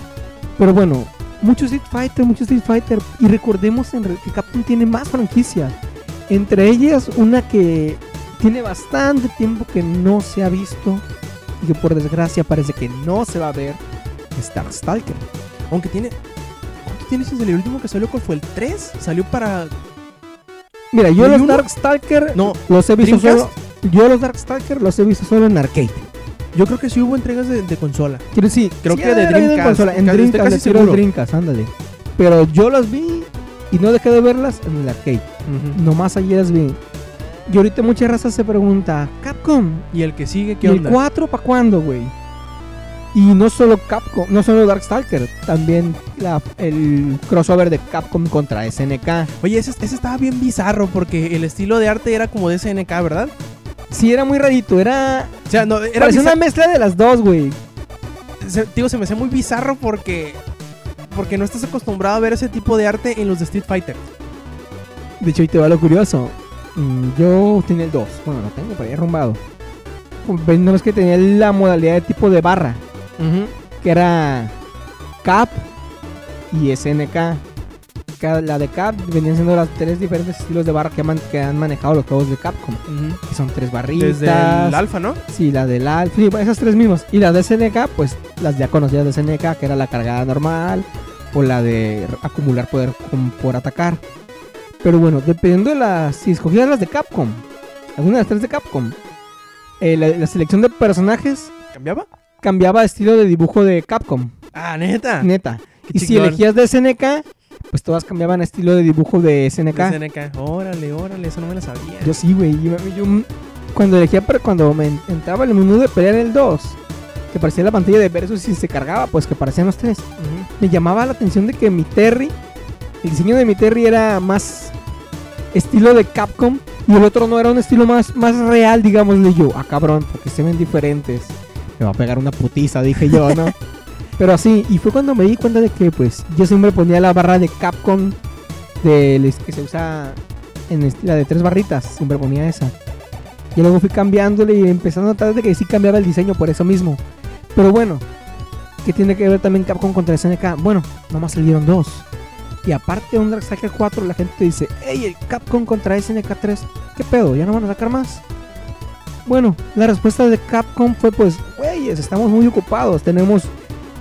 Pero bueno, mucho Street Fighter, mucho Street Fighter. Y recordemos en que Capcom tiene más franquicias. Entre ellas, una que tiene bastante tiempo que no se ha visto. Y que por desgracia parece que no se va a ver. Es Darkstalker. Aunque tiene. ¿Cuánto tiene salir? El último que salió, ¿cuál fue? ¿El 3? Salió para. Mira, yo ¿Hay los? Darkstalker No, los he visto solo. ¿Dreamcast? Yo los Darkstalker los he visto solo en arcade. yo creo que sí hubo entregas de, de consola. Quiero decir, Creo sí que de habido en Dreamcast, consola, En Dreamcast, casi seguro. Dreamcast, ándale. Pero yo las vi y no dejé de verlas en el arcade. Nomás ayer las vi. Y ahorita mucha raza se pregunta, Capcom, Y el que sigue, ¿y ¿qué el onda? 4 para cuándo, güey? Y no solo Capcom, no solo Darkstalker, también la- el crossover de Capcom contra SNK. Oye, ese, ese estaba bien bizarro porque el estilo de arte era como de SNK, ¿verdad? Sí, era muy rarito, era... O sea, no, era Parecía una mezcla de las dos, güey. se, digo, se me hacía muy bizarro porque porque no estás acostumbrado a ver ese tipo de arte en los de Street Fighter. De hecho, ahí te va lo curioso. Mm, Yo tenía el 2. Bueno, lo tengo por ahí arrumbado. No es que tenía la modalidad de tipo de barra. Que era Cap y SNK. Cada- La de Cap venían siendo las tres diferentes estilos de barra que, man- que han manejado los juegos de Capcom. Que son tres barritas. Desde el alfa, ¿no? Sí, la del Alpha, sí, esas tres mismas. Y las de SNK, pues las ya conocidas de SNK, que era la cargada normal o la de acumular poder con- por atacar. Pero bueno, dependiendo de las. Si escogías las de Capcom, alguna de las tres de Capcom, eh, la, la selección de personajes ¿Cambiaba? cambiaba de estilo de dibujo de Capcom, Ah, neta. neta. Qué Y si elegías de SNK, pues todas cambiaban estilo de dibujo de SNK. De SNK. Órale, órale, eso no me lo sabía. Yo sí, güey. Yo, yo, cuando elegía, pero cuando me entraba el menú de pelear el 2, que parecía la pantalla de versus y se cargaba, pues que parecían los tres. Me llamaba la atención de que mi Terry, el diseño de mi Terry era más estilo de Capcom y el otro no era un estilo más, más real, digámosle yo. Ah, cabrón, porque se ven diferentes. Me va a pegar una putiza, dije yo, ¿no? Pero así, y fue cuando me di cuenta de que, pues, yo siempre ponía la barra de Capcom de, que se usa en la de tres barritas, siempre ponía esa. Y luego fui cambiándole y empezando a notar de que sí cambiaba el diseño por eso mismo. Pero bueno, ¿qué tiene que ver también Capcom contra SNK? Bueno, nomás salieron dos. Y aparte de Dark Striker 4, la gente dice, hey, Capcom contra SNK 3, ¿qué pedo? ¿Ya no van a sacar más? Bueno, la respuesta de Capcom fue pues, güeyes, estamos muy ocupados, tenemos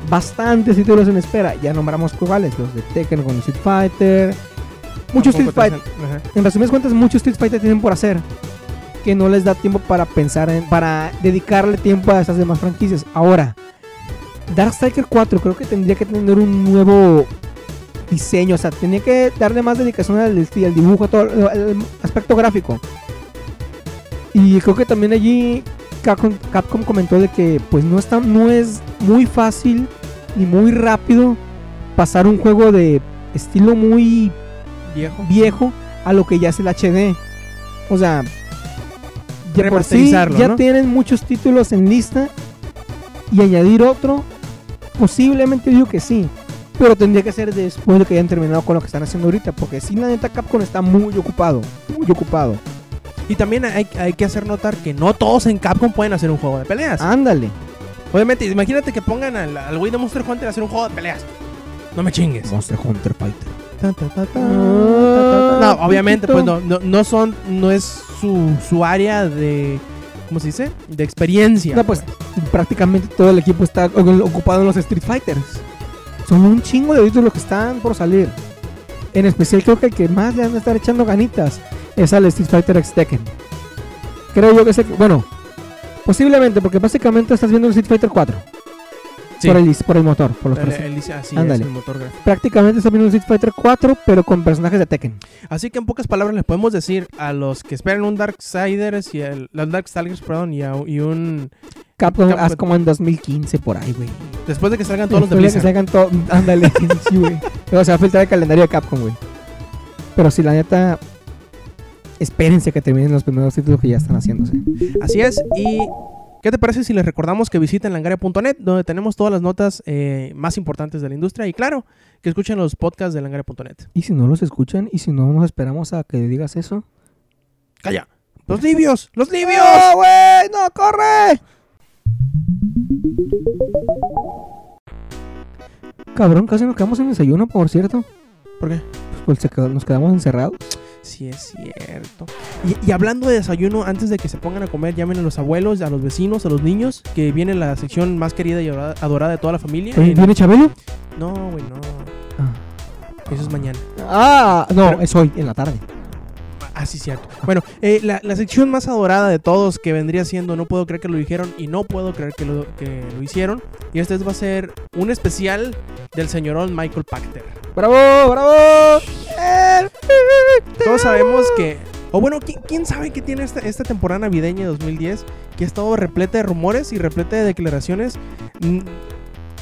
bastantes títulos en espera. Ya nombramos cuáles, los de Tekken con Street Fighter, muchos Street Fighter. En resumidas cuentas, muchos Street Fighter tienen por hacer. Que no les da tiempo para pensar en. para dedicarle tiempo a esas demás franquicias. Ahora, Dark Striker 4 creo que tendría que tener un nuevo diseño. O sea, tenía que darle más dedicación al, al dibujo, todo el aspecto gráfico. Y creo que también allí Capcom, Capcom comentó de que pues no está, no es muy fácil ni muy rápido pasar un juego de estilo muy Viejo. viejo a lo que ya es el HD. O sea, ya por sí ya ¿no? tienen muchos títulos en lista y añadir otro, posiblemente digo que sí. Pero tendría que ser después de que hayan terminado con lo que están haciendo ahorita. Porque si la neta Capcom está muy ocupado. Muy ocupado. Y también hay, hay que hacer notar que no todos en Capcom pueden hacer un juego de peleas. Ándale. Obviamente, imagínate que pongan al, al güey de Monster Hunter a hacer un juego de peleas. No me chingues. Monster Hunter Fighter. Ta, ta, ta. No, obviamente, pues no, no, no son, no es su, su área de, ¿cómo se dice? De experiencia. No, pues prácticamente todo el equipo está ocupado en los Street Fighters. Son un chingo de títulos que están por salir. En especial creo que el que más le han de estar echando ganitas es al Street Fighter X Tekken. Creo yo que que, bueno, posiblemente porque básicamente estás viendo el Street Fighter 4 Sí. por, el, por el motor, por los personajes. así es el motor gráfico. Prácticamente estás viendo el Street Fighter 4 pero con personajes de Tekken. Así que en pocas palabras les podemos decir a los que esperan un Darksiders y el, los Darkstalkers, perdón, y, a- y un Capcom Capcom- haz como en 2015 por ahí, güey. después de que salgan todos los de Después de que salgan todos. Ándale, sí, güey. Luego se va a filtrar el calendario de Capcom, güey. Pero si la neta. Espérense que terminen los primeros títulos que ya están haciéndose. Así es. Y ¿qué te parece si les recordamos que visiten langaria.net, donde tenemos todas las notas eh, más importantes de la industria y claro, que escuchen los podcasts de langaria.net. Y si no los escuchan, y si no nos esperamos a que digas eso. Calla. Los libios, los libios. ¡No, güey! ¡No, corre! Cabrón, casi nos quedamos en desayuno, por cierto. ¿Por qué? Pues quedó- nos quedamos encerrados. Sí, es cierto. Y, y hablando de desayuno, antes de que se pongan a comer, llamen a los abuelos, a los vecinos, a los niños, que viene la sección más querida y adorada, de toda la familia. En- ¿Viene Chabelo? No, güey, no. Ah. Eso es mañana. Ah, no, Pero- es hoy, en la tarde. Ah, sí, cierto. Bueno, eh, la, la sección más adorada de todos que vendría siendo No puedo creer que lo dijeron y no puedo creer que lo, que lo hicieron. Y esta vez va a ser un especial del señorón Michael Pachter. ¡Bravo, bravo! Todos sabemos que... O bueno, ¿quién, quién sabe qué tiene esta, esta temporada navideña de 2010? Que ha estado repleta de rumores y repleta de declaraciones. mm,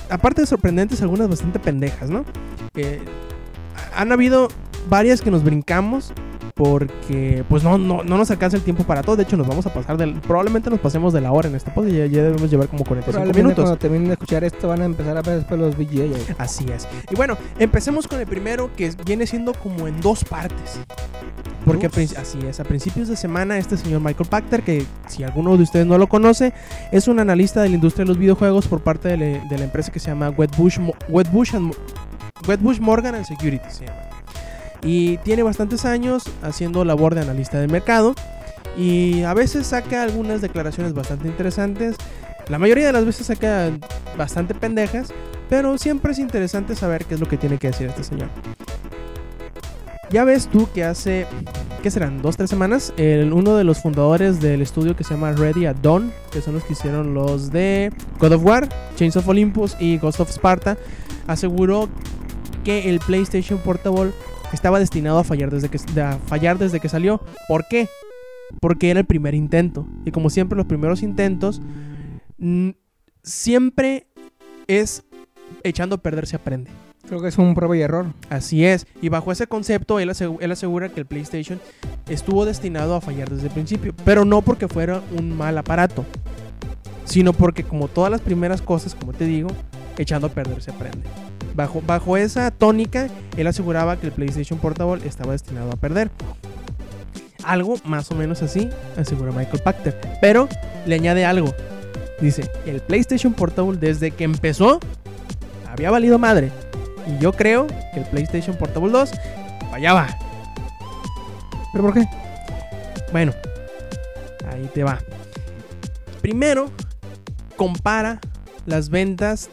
aparte de sorprendentes, algunas bastante pendejas, ¿no? Eh, han habido varias que nos brincamos porque pues no, no, no nos alcanza el tiempo para todo. De hecho, nos vamos a pasar del... Probablemente nos pasemos de la hora en este podcast. Ya, ya debemos llevar como 45 Probablemente minutos. cuando terminen de escuchar esto van a empezar a ver después los VGA. Así es. Y bueno, empecemos con el primero que viene siendo como en dos partes. Porque a así es, a principios de semana este señor Michael Pachter, que si alguno de ustedes no lo conoce, es un analista de la industria de los videojuegos por parte de, la- de la empresa que se llama Wedbush, Wedbush, and Wedbush Morgan and Security. se llama. Y tiene bastantes años haciendo labor de analista de mercado. Y a veces saca algunas declaraciones bastante interesantes. La mayoría de las veces saca bastante pendejas. Pero siempre es interesante saber qué es lo que tiene que decir este señor. Ya ves tú que hace, ¿qué serán? ¿Dos, tres semanas? El, uno de los fundadores del estudio que se llama Ready at Dawn, que son los que hicieron los de God of War, Chains of Olympus y Ghost of Sparta, aseguró que el PlayStation Portable estaba destinado a fallar desde que, a fallar desde que salió. ¿Por qué? Porque era el primer intento. Y como siempre, los primeros intentos mm, siempre es echando a perder se aprende. Creo que es un prueba y error. Así es. Y bajo ese concepto, él, él asegura que el PlayStation estuvo destinado a fallar desde el principio. Pero no porque fuera un mal aparato. Sino porque como todas las primeras cosas, como te digo, echando a perder se aprende. Bajo, bajo esa tónica, él aseguraba que el PlayStation Portable estaba destinado a perder. Algo más o menos así asegura Michael Pachter. Pero le añade algo. Dice, el PlayStation Portable desde que empezó había valido madre. Y yo creo que el PlayStation Portable 2 fallaba. ¿Pero por qué? Bueno, ahí te va. Primero, compara las ventas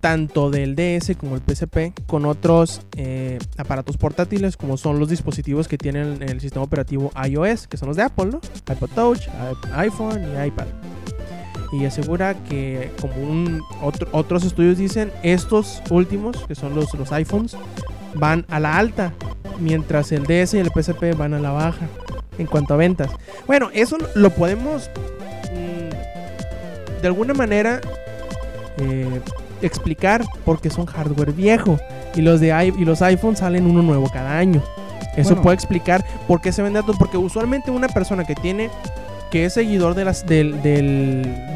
tanto del DS como el PSP con otros eh, aparatos portátiles como son los dispositivos que tienen el sistema operativo iOS, que son los de Apple, ¿no? iPod Touch, iPhone y iPad. Y asegura que como un, otro- otros estudios dicen, estos últimos, que son los, los iPhones, van a la alta, mientras el DS y el PSP van a la baja en cuanto a ventas. Bueno, eso lo podemos mm, de alguna manera eh, explicar porque son hardware viejo y los de y los iPhones salen uno nuevo cada año. Eso Bueno. puede explicar por qué se vende tanto porque usualmente una persona que tiene que es seguidor de las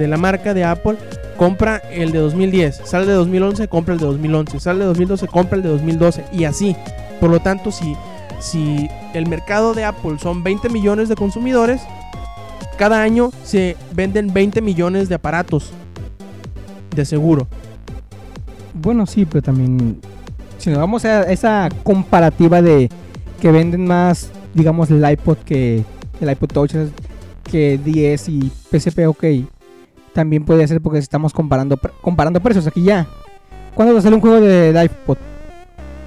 la marca de Apple compra el de 2010, sale de 2011, compra el de 2011, sale de 2012, compra el de 2012 y así. Por lo tanto, si si el mercado de Apple son 20 millones de consumidores, cada año se venden 20 millones de aparatos de seguro. Bueno, sí, pero también. Si nos vamos a esa comparativa de que venden más, digamos, el iPod que el iPod Touch que 10 y PSP, ok. También puede ser porque estamos comparando comparando precios aquí ya. ¿Cuándo sale un juego de, de iPod?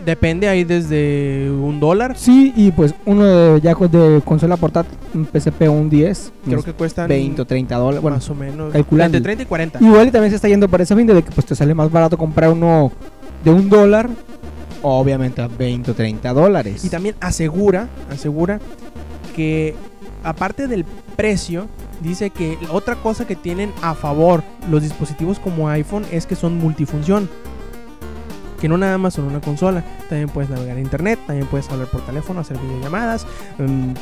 Depende ahí desde un dólar. Sí, y pues uno de, ya de consola portátil, un PSP o un 10, Creo que cuestan 20 o 30 dólares. Bueno, más o menos. calculando. Entre 30 y 40. Igual y también se está yendo por esa fin de que pues te sale más barato comprar uno de un dólar, obviamente a 20 o 30 dólares. Y también asegura, asegura que aparte del precio, dice que otra cosa que tienen a favor los dispositivos como iPhone es que son multifunción. Que no nada más son una consola. También puedes navegar en internet, también puedes hablar por teléfono, hacer videollamadas. mm,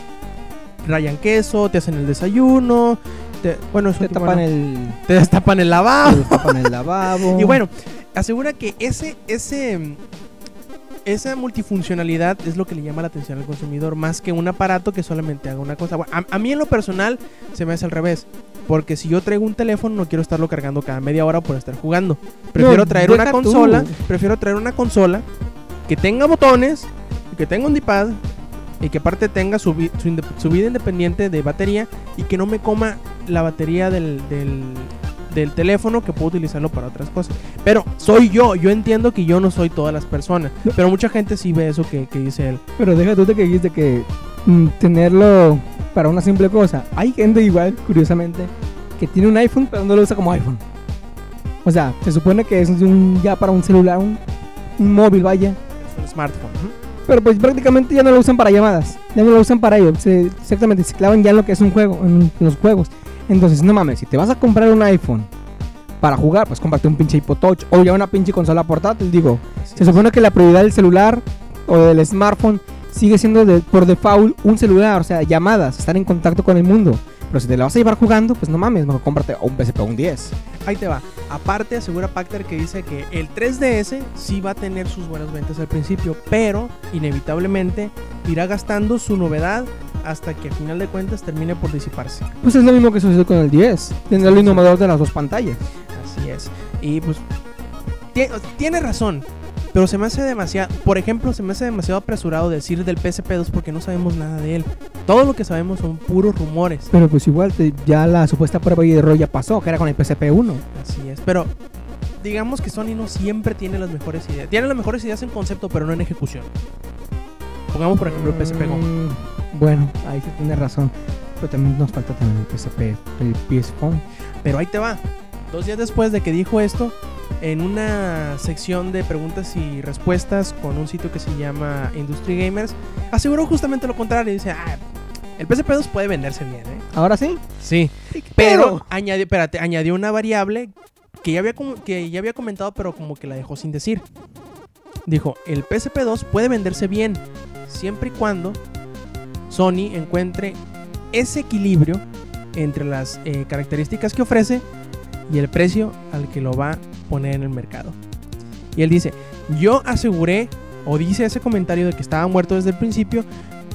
rayan queso, te hacen el desayuno. te- bueno, eso te tapan el, te destapan el lavabo. te tapan el lavabo. Y bueno, asegura que ese, ese, esa multifuncionalidad es lo que le llama la atención al consumidor, más que un aparato que solamente haga una cosa. Bueno, a, a mí en lo personal se me hace al revés. Porque si yo traigo un teléfono no quiero estarlo cargando cada media hora por estar jugando. Prefiero No, traer una tú. consola, prefiero traer una consola que tenga botones, que tenga un D-pad y que aparte tenga su, su, su vida independiente de batería y que no me coma la batería del, del, del teléfono que puedo utilizarlo para otras cosas. Pero soy yo, yo entiendo que yo no soy todas las personas, pero mucha gente sí ve eso que, que dice él. Pero deja tú de que dijiste que mm, tenerlo para una simple cosa. Hay gente igual, curiosamente, que tiene un iPhone pero no lo usa como iPhone. O sea, se supone que es un, ya para un celular, un, un móvil, vaya. Es un smartphone. Pero pues prácticamente ya no lo usan para llamadas. Ya no lo usan para ello. Se- exactamente, se clavan ya en lo que es un juego, en los juegos. Entonces, no mames, si te vas a comprar un iPhone para jugar, pues cómprate un pinche iPod Touch o ya una pinche consola portátil, digo. Se supone que la prioridad del celular o del smartphone sigue siendo de- por default un celular, o sea, llamadas, estar en contacto con el mundo. Pero si te la vas a llevar jugando, pues no mames, mejor cómprate un PSP un 10. Ahí te va. Aparte, asegura Pacter que dice que el 3DS sí va a tener sus buenas ventas al principio, pero inevitablemente irá gastando su novedad hasta que a final de cuentas termine por disiparse. Pues es lo mismo que sucedió con el 10. Tiene lo innovador de las dos pantallas. Así es. Y pues tie- tiene razón, pero se me hace demasiado, por ejemplo, se me hace demasiado apresurado decir del PSP2 porque no sabemos nada de él. Todo lo que sabemos son puros rumores. Pero pues igual te- ya la supuesta prueba y error ya pasó, que era con el PSP1. Así es, pero digamos que Sony no siempre tiene las mejores ideas. Tiene las mejores ideas en concepto, pero no en ejecución. Pongamos por ejemplo el PSP Go. Mm, Bueno, ahí sí tienes razón. Pero también nos falta también el PSP, el PS Phone. Pero ahí te va. Dos días después de que dijo esto, en una sección de preguntas y respuestas con un sitio que se llama Industry Gamers, aseguró justamente lo contrario. Dice, ah, el PSP2 puede venderse bien, ¿eh? Ahora sí. Sí, pero añadió, espérate, añadió una variable que ya, había, que ya había comentado, pero como que la dejó sin decir. Dijo, el PSP2 puede venderse bien, siempre y cuando Sony encuentre ese equilibrio entre las eh, características que ofrece y el precio al que lo va a poner en el mercado. Y él dice, yo aseguré, o dice ese comentario de que estaba muerto desde el principio,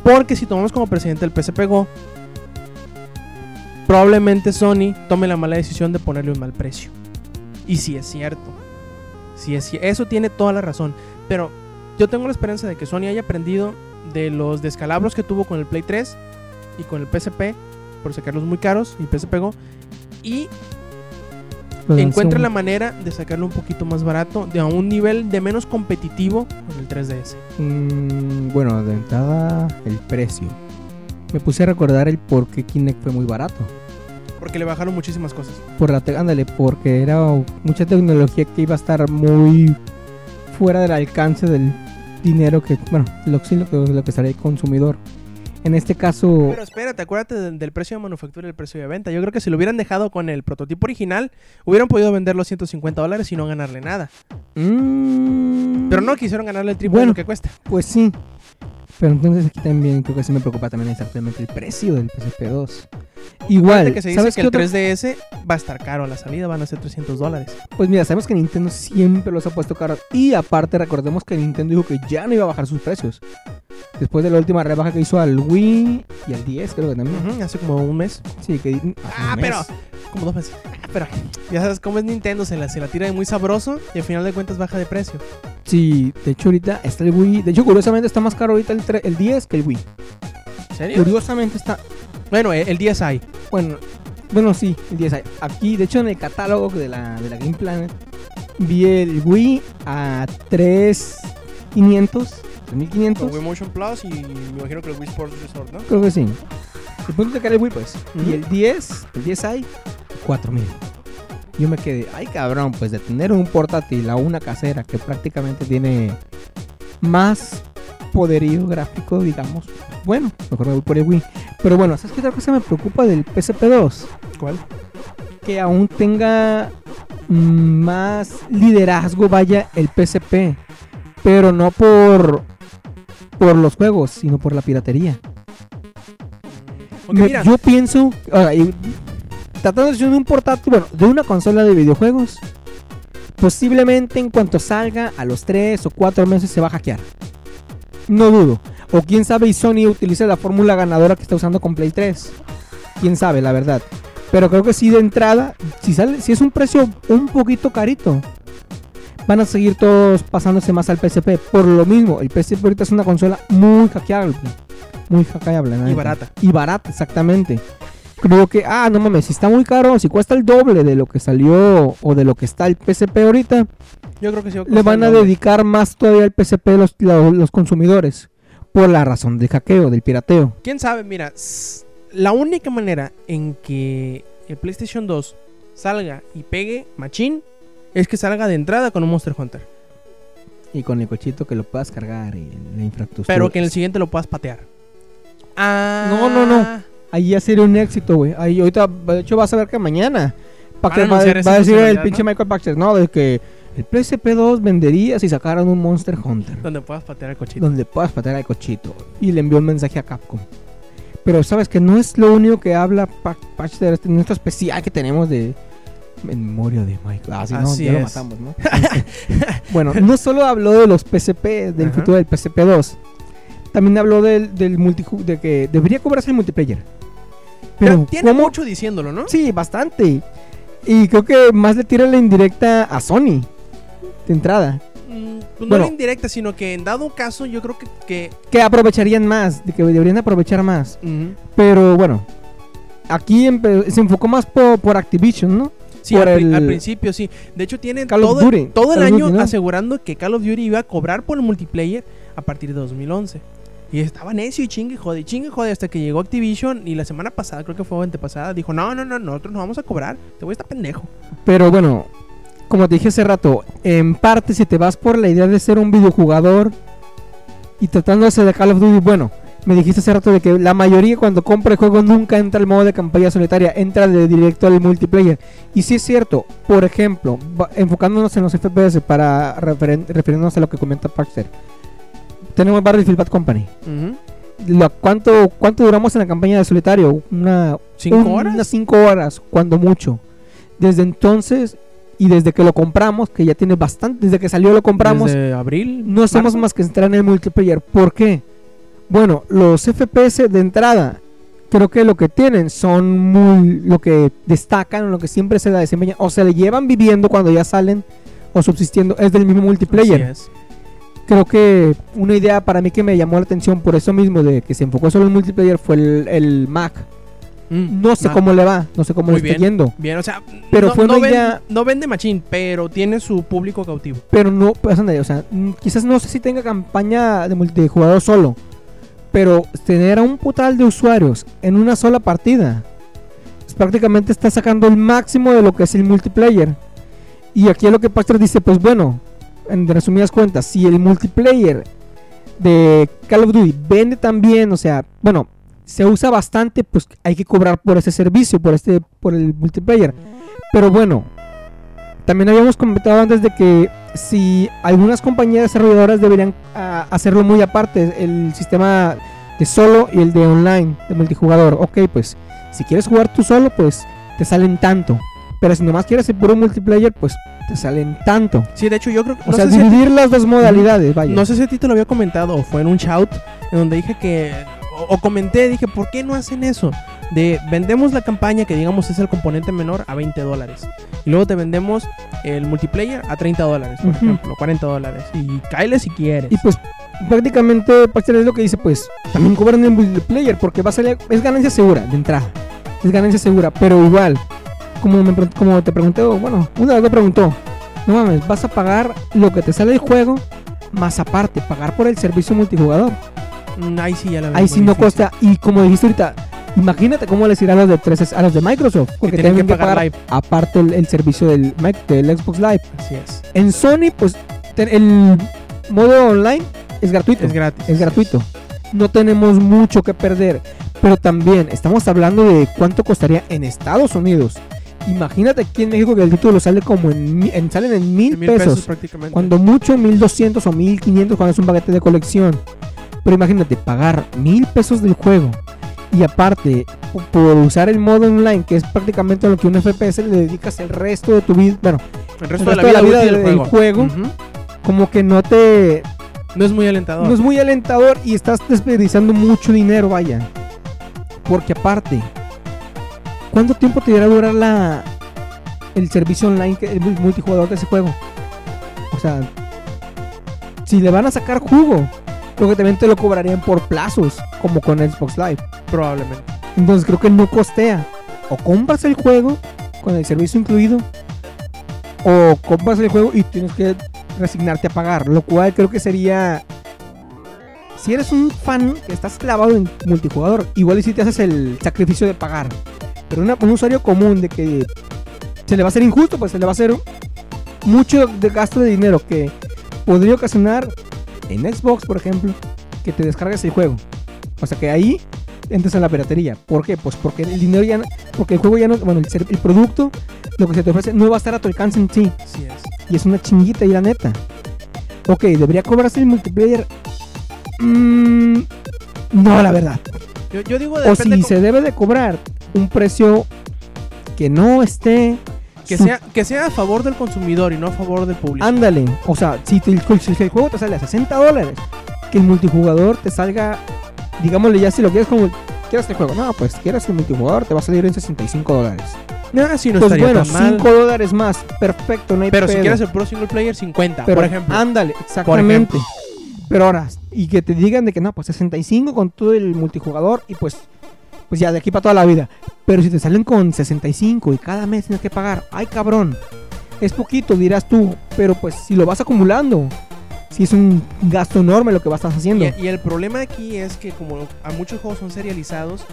porque si tomamos como presidente el PSP Go, probablemente Sony tome la mala decisión de ponerle un mal precio. Y si es cierto. Si es, eso tiene toda la razón. Pero yo tengo la esperanza de que Sony haya aprendido de los descalabros que tuvo con el Play 3 y con el PSP, por sacarlos muy caros, y PSP Go, Encuentre la manera de sacarlo un poquito más barato, de a un nivel de menos competitivo con el 3DS. Mm, bueno, de entrada, el precio. Me puse a recordar el por qué Kinect fue muy barato. Porque le bajaron muchísimas cosas. Por la te- ándale, porque era mucha tecnología que iba a estar muy fuera del alcance del dinero que, bueno, lo, lo que, lo que estaría el consumidor. En este caso, Pero espérate, acuérdate del, del precio de manufactura y el precio de venta. Yo creo que si lo hubieran dejado con el prototipo original, hubieran podido vender los 150 dólares y no ganarle nada. mm, Pero no quisieron ganarle el triple de lo que cuesta. Pues sí. Pero entonces aquí también creo que sí me preocupa también exactamente el precio del PSP2. Igual, Acuérdate que se dice ¿sabes que el otro? 3DS va a estar caro a la salida, van a ser 300 dólares. Pues mira, sabemos que Nintendo siempre los ha puesto caros. Y aparte, recordemos que Nintendo dijo que ya no iba a bajar sus precios. Después de la última rebaja que hizo al Wii y al 10, creo que también. Hace como un mes. Sí, que. Ah, un mes. pero. Como dos meses. Ah, Pero ya sabes cómo es Nintendo, se la, se la tira de muy sabroso y al final de cuentas baja de precio. Sí, de hecho, ahorita está el Wii. De hecho, curiosamente está más caro ahorita el, el 10 que el Wii. ¿En serio? Curiosamente está. Bueno, el, el 10 hay. Bueno, bueno, sí, el 10 hay. Aquí, de hecho, en el catálogo de la, de la Game Planet, vi el Wii a 3,500. 3500. Con Wii Motion Plus y me imagino que el Wii Sports Resort, ¿no? Creo que sí. El punto de que era el Wii, pues. Y el 10, el 10 hay 4000. Yo me quedé, ay cabrón, pues de tener un portátil a una casera que prácticamente tiene más poderío gráfico, digamos. Bueno, mejor me voy por el Wii. Pero bueno, ¿sabes qué otra cosa me preocupa del PSP2? ¿Cuál? Que aún tenga más liderazgo, vaya, el PSP. Pero no por, por los juegos, sino por la piratería. Ok, Me- mira. Yo pienso, ahora, y- tratando de un portátil, bueno, de una consola de videojuegos, posiblemente en cuanto salga a los 3 o 4 meses se va a hackear. No dudo. O quién sabe y Sony utiliza la fórmula ganadora que está usando con Play 3. Quién sabe, la verdad. Pero creo que sí de entrada, si sale, si es un precio un poquito carito, van a seguir todos pasándose más al PSP. Por lo mismo, el PSP ahorita es una consola muy hackeable. Muy hackeable. la Y barata. Y barata, exactamente. Creo que, ah, no mames, si está muy caro, si cuesta el doble de lo que salió o de lo que está el PSP ahorita, Yo creo que sí. va le costar van a dedicar más todavía al PSP los, los, los consumidores. Por la razón del hackeo, del pirateo. ¿Quién sabe? Mira, la única manera en que el PlayStation 2 salga y pegue machín es que salga de entrada con un Monster Hunter. Y con el cochito que lo puedas cargar y la infraestructura. Pero que en el siguiente lo puedas patear. Ah. No, no, no. Ahí ya sería un éxito, güey. Ahí ahorita, de hecho, vas a ver que mañana a va, a decir el pinche. Michael Pachter, no, de que el PSP2 vendería si sacaran un Monster Hunter. Donde puedas patear el cochito. donde puedas patear al cochito. Y le envió un mensaje a Capcom. Pero sabes que no es lo único que habla Pa- Patch de este nuestro especial que tenemos de en memoria de Michael. Ah, sí, no, Así ya lo es. matamos, ¿no? bueno, no solo habló de los PSP, del Ajá. futuro del PSP2. También habló del, del de que debería cobrarse el multiplayer. Pero Pero, tiene ¿cómo? mucho diciéndolo, ¿no? Sí, bastante. Y creo que más le tira la indirecta a Sony. De entrada. Mm, pues no la indirecta, sino que en dado caso yo creo que... que Que aprovecharían más. De que deberían aprovechar más. Pero bueno, aquí se enfocó más po- por, Activision, ¿no? Sí, al, pri- el- al principio sí. De hecho, tienen Call todo, Duty. todo el Call año Duty, ¿no? asegurando que Call of Duty iba a cobrar por el multiplayer a partir de 2011. Y estaba necio y chingue y jode, y chingue jode hasta que llegó Activision y la semana pasada, creo que fue antepasada, dijo, no, no, no, nosotros no vamos a cobrar. Te voy a estar pendejo. Pero bueno, como te dije hace rato, en parte si te vas por la idea de ser un videojugador y tratándose de Call of Duty, bueno, me dijiste hace rato de que la mayoría cuando compra el juego nunca entra al modo de campaña solitaria, entra de directo al multiplayer. Y sí es cierto, por ejemplo, enfocándonos en los FPS para referen- referirnos a lo que comenta Paxter. Tenemos Battlefield Bad Company. Lo- ¿cuánto, ¿Cuánto duramos en la campaña de solitario? Una, ¿Cinco un- horas? Unas 5 horas, cuando mucho. Desde entonces y desde que lo compramos, que ya tiene bastante, desde que salió lo compramos, Desde abril. no hacemos marzo. más que entrar en el multiplayer. ¿Por qué? Bueno, los FPS de entrada, creo que lo que tienen son muy. lo que destacan, lo que siempre se la desempeñan, o se le llevan viviendo cuando ya salen o subsistiendo, es del mismo multiplayer Así es. creo que una idea para mí que me llamó la atención por eso mismo de que se enfocó solo en multiplayer fue el, el Mac. Mm, No sé cómo le va, no sé cómo Muy le está bien. yendo. Bien, o sea, Pero no, fue una no ven- idea- no vende machín, pero tiene su público cautivo. Pero no, pues, o sea, quizás no sé si tenga campaña de multijugador solo. Pero tener a un putal de usuarios en una sola partida. pues, prácticamente está sacando el máximo de lo que es el multiplayer. Y aquí es lo que Pastor dice, pues bueno, en resumidas cuentas, si el multiplayer de Call of Duty vende también, o sea, bueno, se usa bastante, pues hay que cobrar por ese servicio, por este, por el multiplayer. Pero bueno, también habíamos comentado antes de que si algunas compañías desarrolladoras deberían ah, hacerlo muy aparte, el sistema de solo y el de online, de multijugador. Ok, pues si quieres jugar tú solo, pues te salen tanto. Pero si nomás quieres el puro multiplayer, pues te salen tanto. Sí, de hecho, yo creo que. O no sea, si dividir las dos modalidades, vaya. No sé si a ti te lo había comentado o fue en un shout en donde dije que. O, o comenté, dije, ¿por qué no hacen eso? De vendemos la campaña que digamos es el componente menor a 20 dólares. Y luego te vendemos el multiplayer a 30 dólares, por Ujú. ejemplo, 40 dólares. Y cáele si quieres. Y pues prácticamente Paxter es lo que dice, pues también cobran el multiplayer porque va a salir, es ganancia segura de entrada. Es ganancia segura, pero igual, como, me, como te pregunté, bueno, una vez me preguntó, no mames, vas a pagar lo que te sale el juego, más aparte, pagar por el servicio multijugador. Mm, ahí sí ya la Ahí sí no difícil. costa, y como dijiste ahorita, imagínate cómo les irá a los de 3, a los de Microsoft, porque tienen tienen que pagar pagar live. aparte el, el servicio del, del Xbox Live. Así es. En Sony, pues el modo online es gratuito. Es gratis. Es gratuito. No tenemos mucho que perder. Pero también estamos hablando de cuánto costaría en Estados Unidos. Imagínate aquí en México que el título sale como en, en- salen en mil, Mil pesos. prácticamente. Cuando mucho 1200 o 1500 cuando es un paquete de colección. Pero imagínate pagar mil pesos del juego. Y aparte, po- por usar el modo online, que es prácticamente lo que un FPS le dedicas el resto de tu vida. Bueno, el resto, el de resto la vida, del del juego. como que no te, No es muy alentador. no es muy alentador y estás desperdiciando mucho dinero, vaya. Porque aparte, ¿cuánto tiempo te irá a durar la el servicio online, que, el multijugador de ese juego? O sea, si le van a sacar jugo, creo que también te lo cobrarían por plazos, como con Xbox Live. Probablemente. Entonces creo que no costea. O compras el juego con el servicio incluido, o compras el juego y tienes que resignarte a pagar. Lo cual creo que sería. Si eres un fan que estás clavado en multijugador, igual y si te haces el sacrificio de pagar. Pero una- un usuario común de que se le va a hacer injusto, pues se le va a hacer mucho de gasto de dinero que podría ocasionar en Xbox, por ejemplo, que te descargues el juego. O sea que ahí entras en la piratería. ¿Por qué? Pues porque el dinero ya no, porque el juego ya no, bueno, el, el producto, lo que se te ofrece no va a estar a tu alcance en sí. Así es. Y es una chinguita y la neta. Ok, ¿debería cobrarse el multiplayer? Mm, no, la verdad. Yo, yo digo, O si se debe de cobrar un precio que no esté... que, sea, que sea a favor del consumidor y no a favor del público. Ándale. O sea, si, te- si el juego te sale a 60 dólares, que el multijugador te salga, digámosle ya si lo quieres como... ¿Quieres el juego? No, pues quieres el multijugador, te va a salir en 65 dólares. Ah, sí, no pues estaría bueno, tan mal. 5 dólares más. Perfecto, no hay Pero si quieres el Pro Single Player, 50, Pero, por ejemplo. Ándale, exactamente. ejemplo. Pero ahora, y que te digan de que no, pues 65 con todo el multijugador y pues, pues ya de aquí para toda la vida. Pero si te salen con 65 y cada mes tienes que pagar, ay cabrón, es poquito, dirás tú, pero pues si lo vas acumulando, si es un gasto enorme lo que vas haciendo. Y, y el problema aquí es que como a muchos juegos son serializados,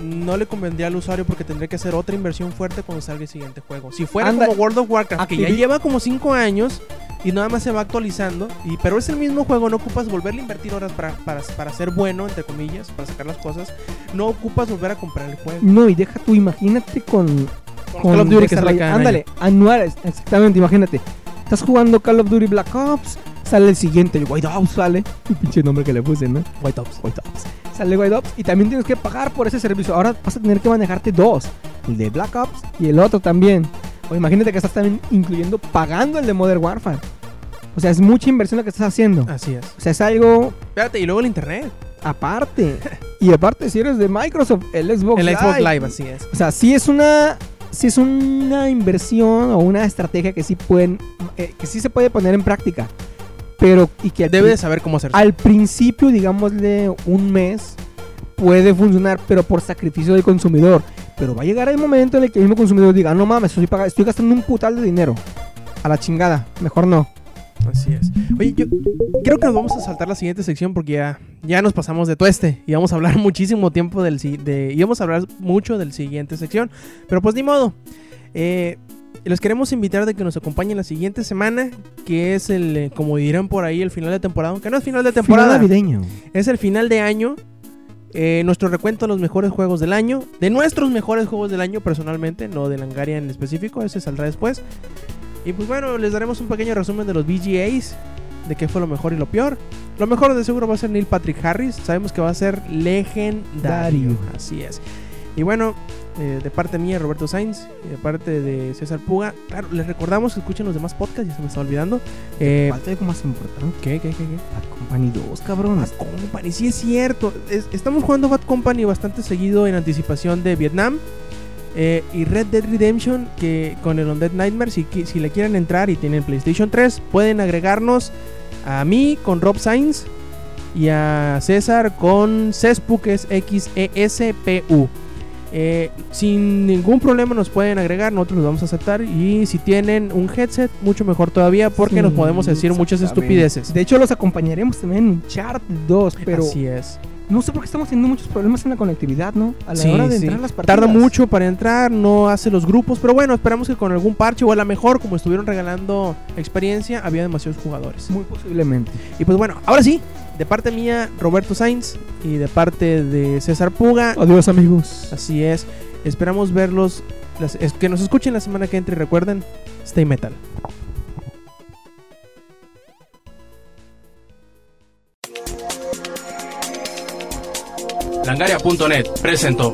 no le convendría al usuario porque tendría que hacer otra inversión fuerte cuando salga el siguiente juego. Si fuera Anda- como World of Warcraft, que ya lleva como 5 años y nada más se va actualizando, y, pero es el mismo juego, no ocupas volverle a invertir horas para, para, para ser bueno, entre comillas, para sacar las cosas, no ocupas volver a comprar el juego. No, y deja tú, imagínate con. Con Call of Duty que sale cada Ándale, anuales, exactamente, imagínate. Estás jugando Call of Duty Black Ops, sale el siguiente, el White Ops, sale. Un pinche nombre que le puse, ¿no? White Ops, White Ops. Sale White Ops y también tienes que pagar por ese servicio. Ahora vas a tener que manejarte dos: el de Black Ops y el otro también. O imagínate que estás también incluyendo pagando el de Modern Warfare. O sea, es mucha inversión lo que estás haciendo. Así es. O sea, es algo Espérate, y luego el internet. aparte. y aparte, si eres de Microsoft, el Xbox el Live. Xbox Live, así es. O sea, sí es una sí es una inversión o una estrategia que sí pueden eh, que sí se puede poner en práctica. Pero y que Debe de saber cómo hacerse. al principio, digámosle un mes puede funcionar, pero por sacrificio del consumidor. Pero va a llegar el momento en el que el mismo consumidor diga, no mames, estoy, estoy gastando un putal de dinero. A la chingada, mejor no. Así es. Oye, yo creo que nos vamos a saltar la siguiente sección porque ya, ya nos pasamos de tueste y vamos a hablar muchísimo tiempo del si- de, y vamos a hablar mucho del siguiente sección. Pero pues ni modo. Eh, les queremos invitar de que nos acompañen la siguiente semana, que es el, eh, como dirán por ahí, el final de temporada, aunque no es final de temporada, Final navideño. es el final de año. Eh, nuestro recuento de los mejores juegos del año, de nuestros mejores juegos del año personalmente, no de Langaria en específico, ese saldrá después. Y pues bueno, les daremos un pequeño resumen de los VGAs, de qué fue lo mejor y lo peor. Lo mejor de seguro va a ser Neil Patrick Harris, sabemos que va a ser legendario. Dario. Así es. Y bueno, eh, de parte mía, Roberto Sainz, y de parte de César Puga, claro, les recordamos que escuchen los demás podcasts, ya se me está olvidando. Eh, Falta algo más importante. ¿Qué, qué, qué, qué? Bad Company 2, cabrón. Bad Company, sí es cierto. Es- estamos jugando Bad Company bastante seguido en anticipación de Vietnam. eh, y Red Dead Redemption, que con el Undead Nightmare, si, si le quieren entrar y tienen PlayStation 3, pueden agregarnos a mí con Rob Sainz y a César con Cespu, que es X-E-S-P-U. Eh, sin ningún problema nos pueden agregar, nosotros los vamos a aceptar. Y si tienen un headset, mucho mejor todavía, porque Sí, nos podemos decir muchas estupideces. De hecho, los acompañaremos también en Uncharted 2, pero Así es. no sé por qué estamos teniendo muchos problemas en la conectividad, ¿no? A la Sí, hora de sí. entrar a las partidas. Tarda mucho para entrar, no hace los grupos, pero bueno, esperamos que con algún parche o a lo mejor, como estuvieron regalando experiencia, había demasiados jugadores. Muy posiblemente. Y pues bueno, ahora sí, de parte mía, Roberto Sainz, y de parte de César Puga, Adiós, amigos. así es, esperamos verlos, las- es- que nos escuchen la semana que entre y recuerden, stay metal. Langaria.net presentó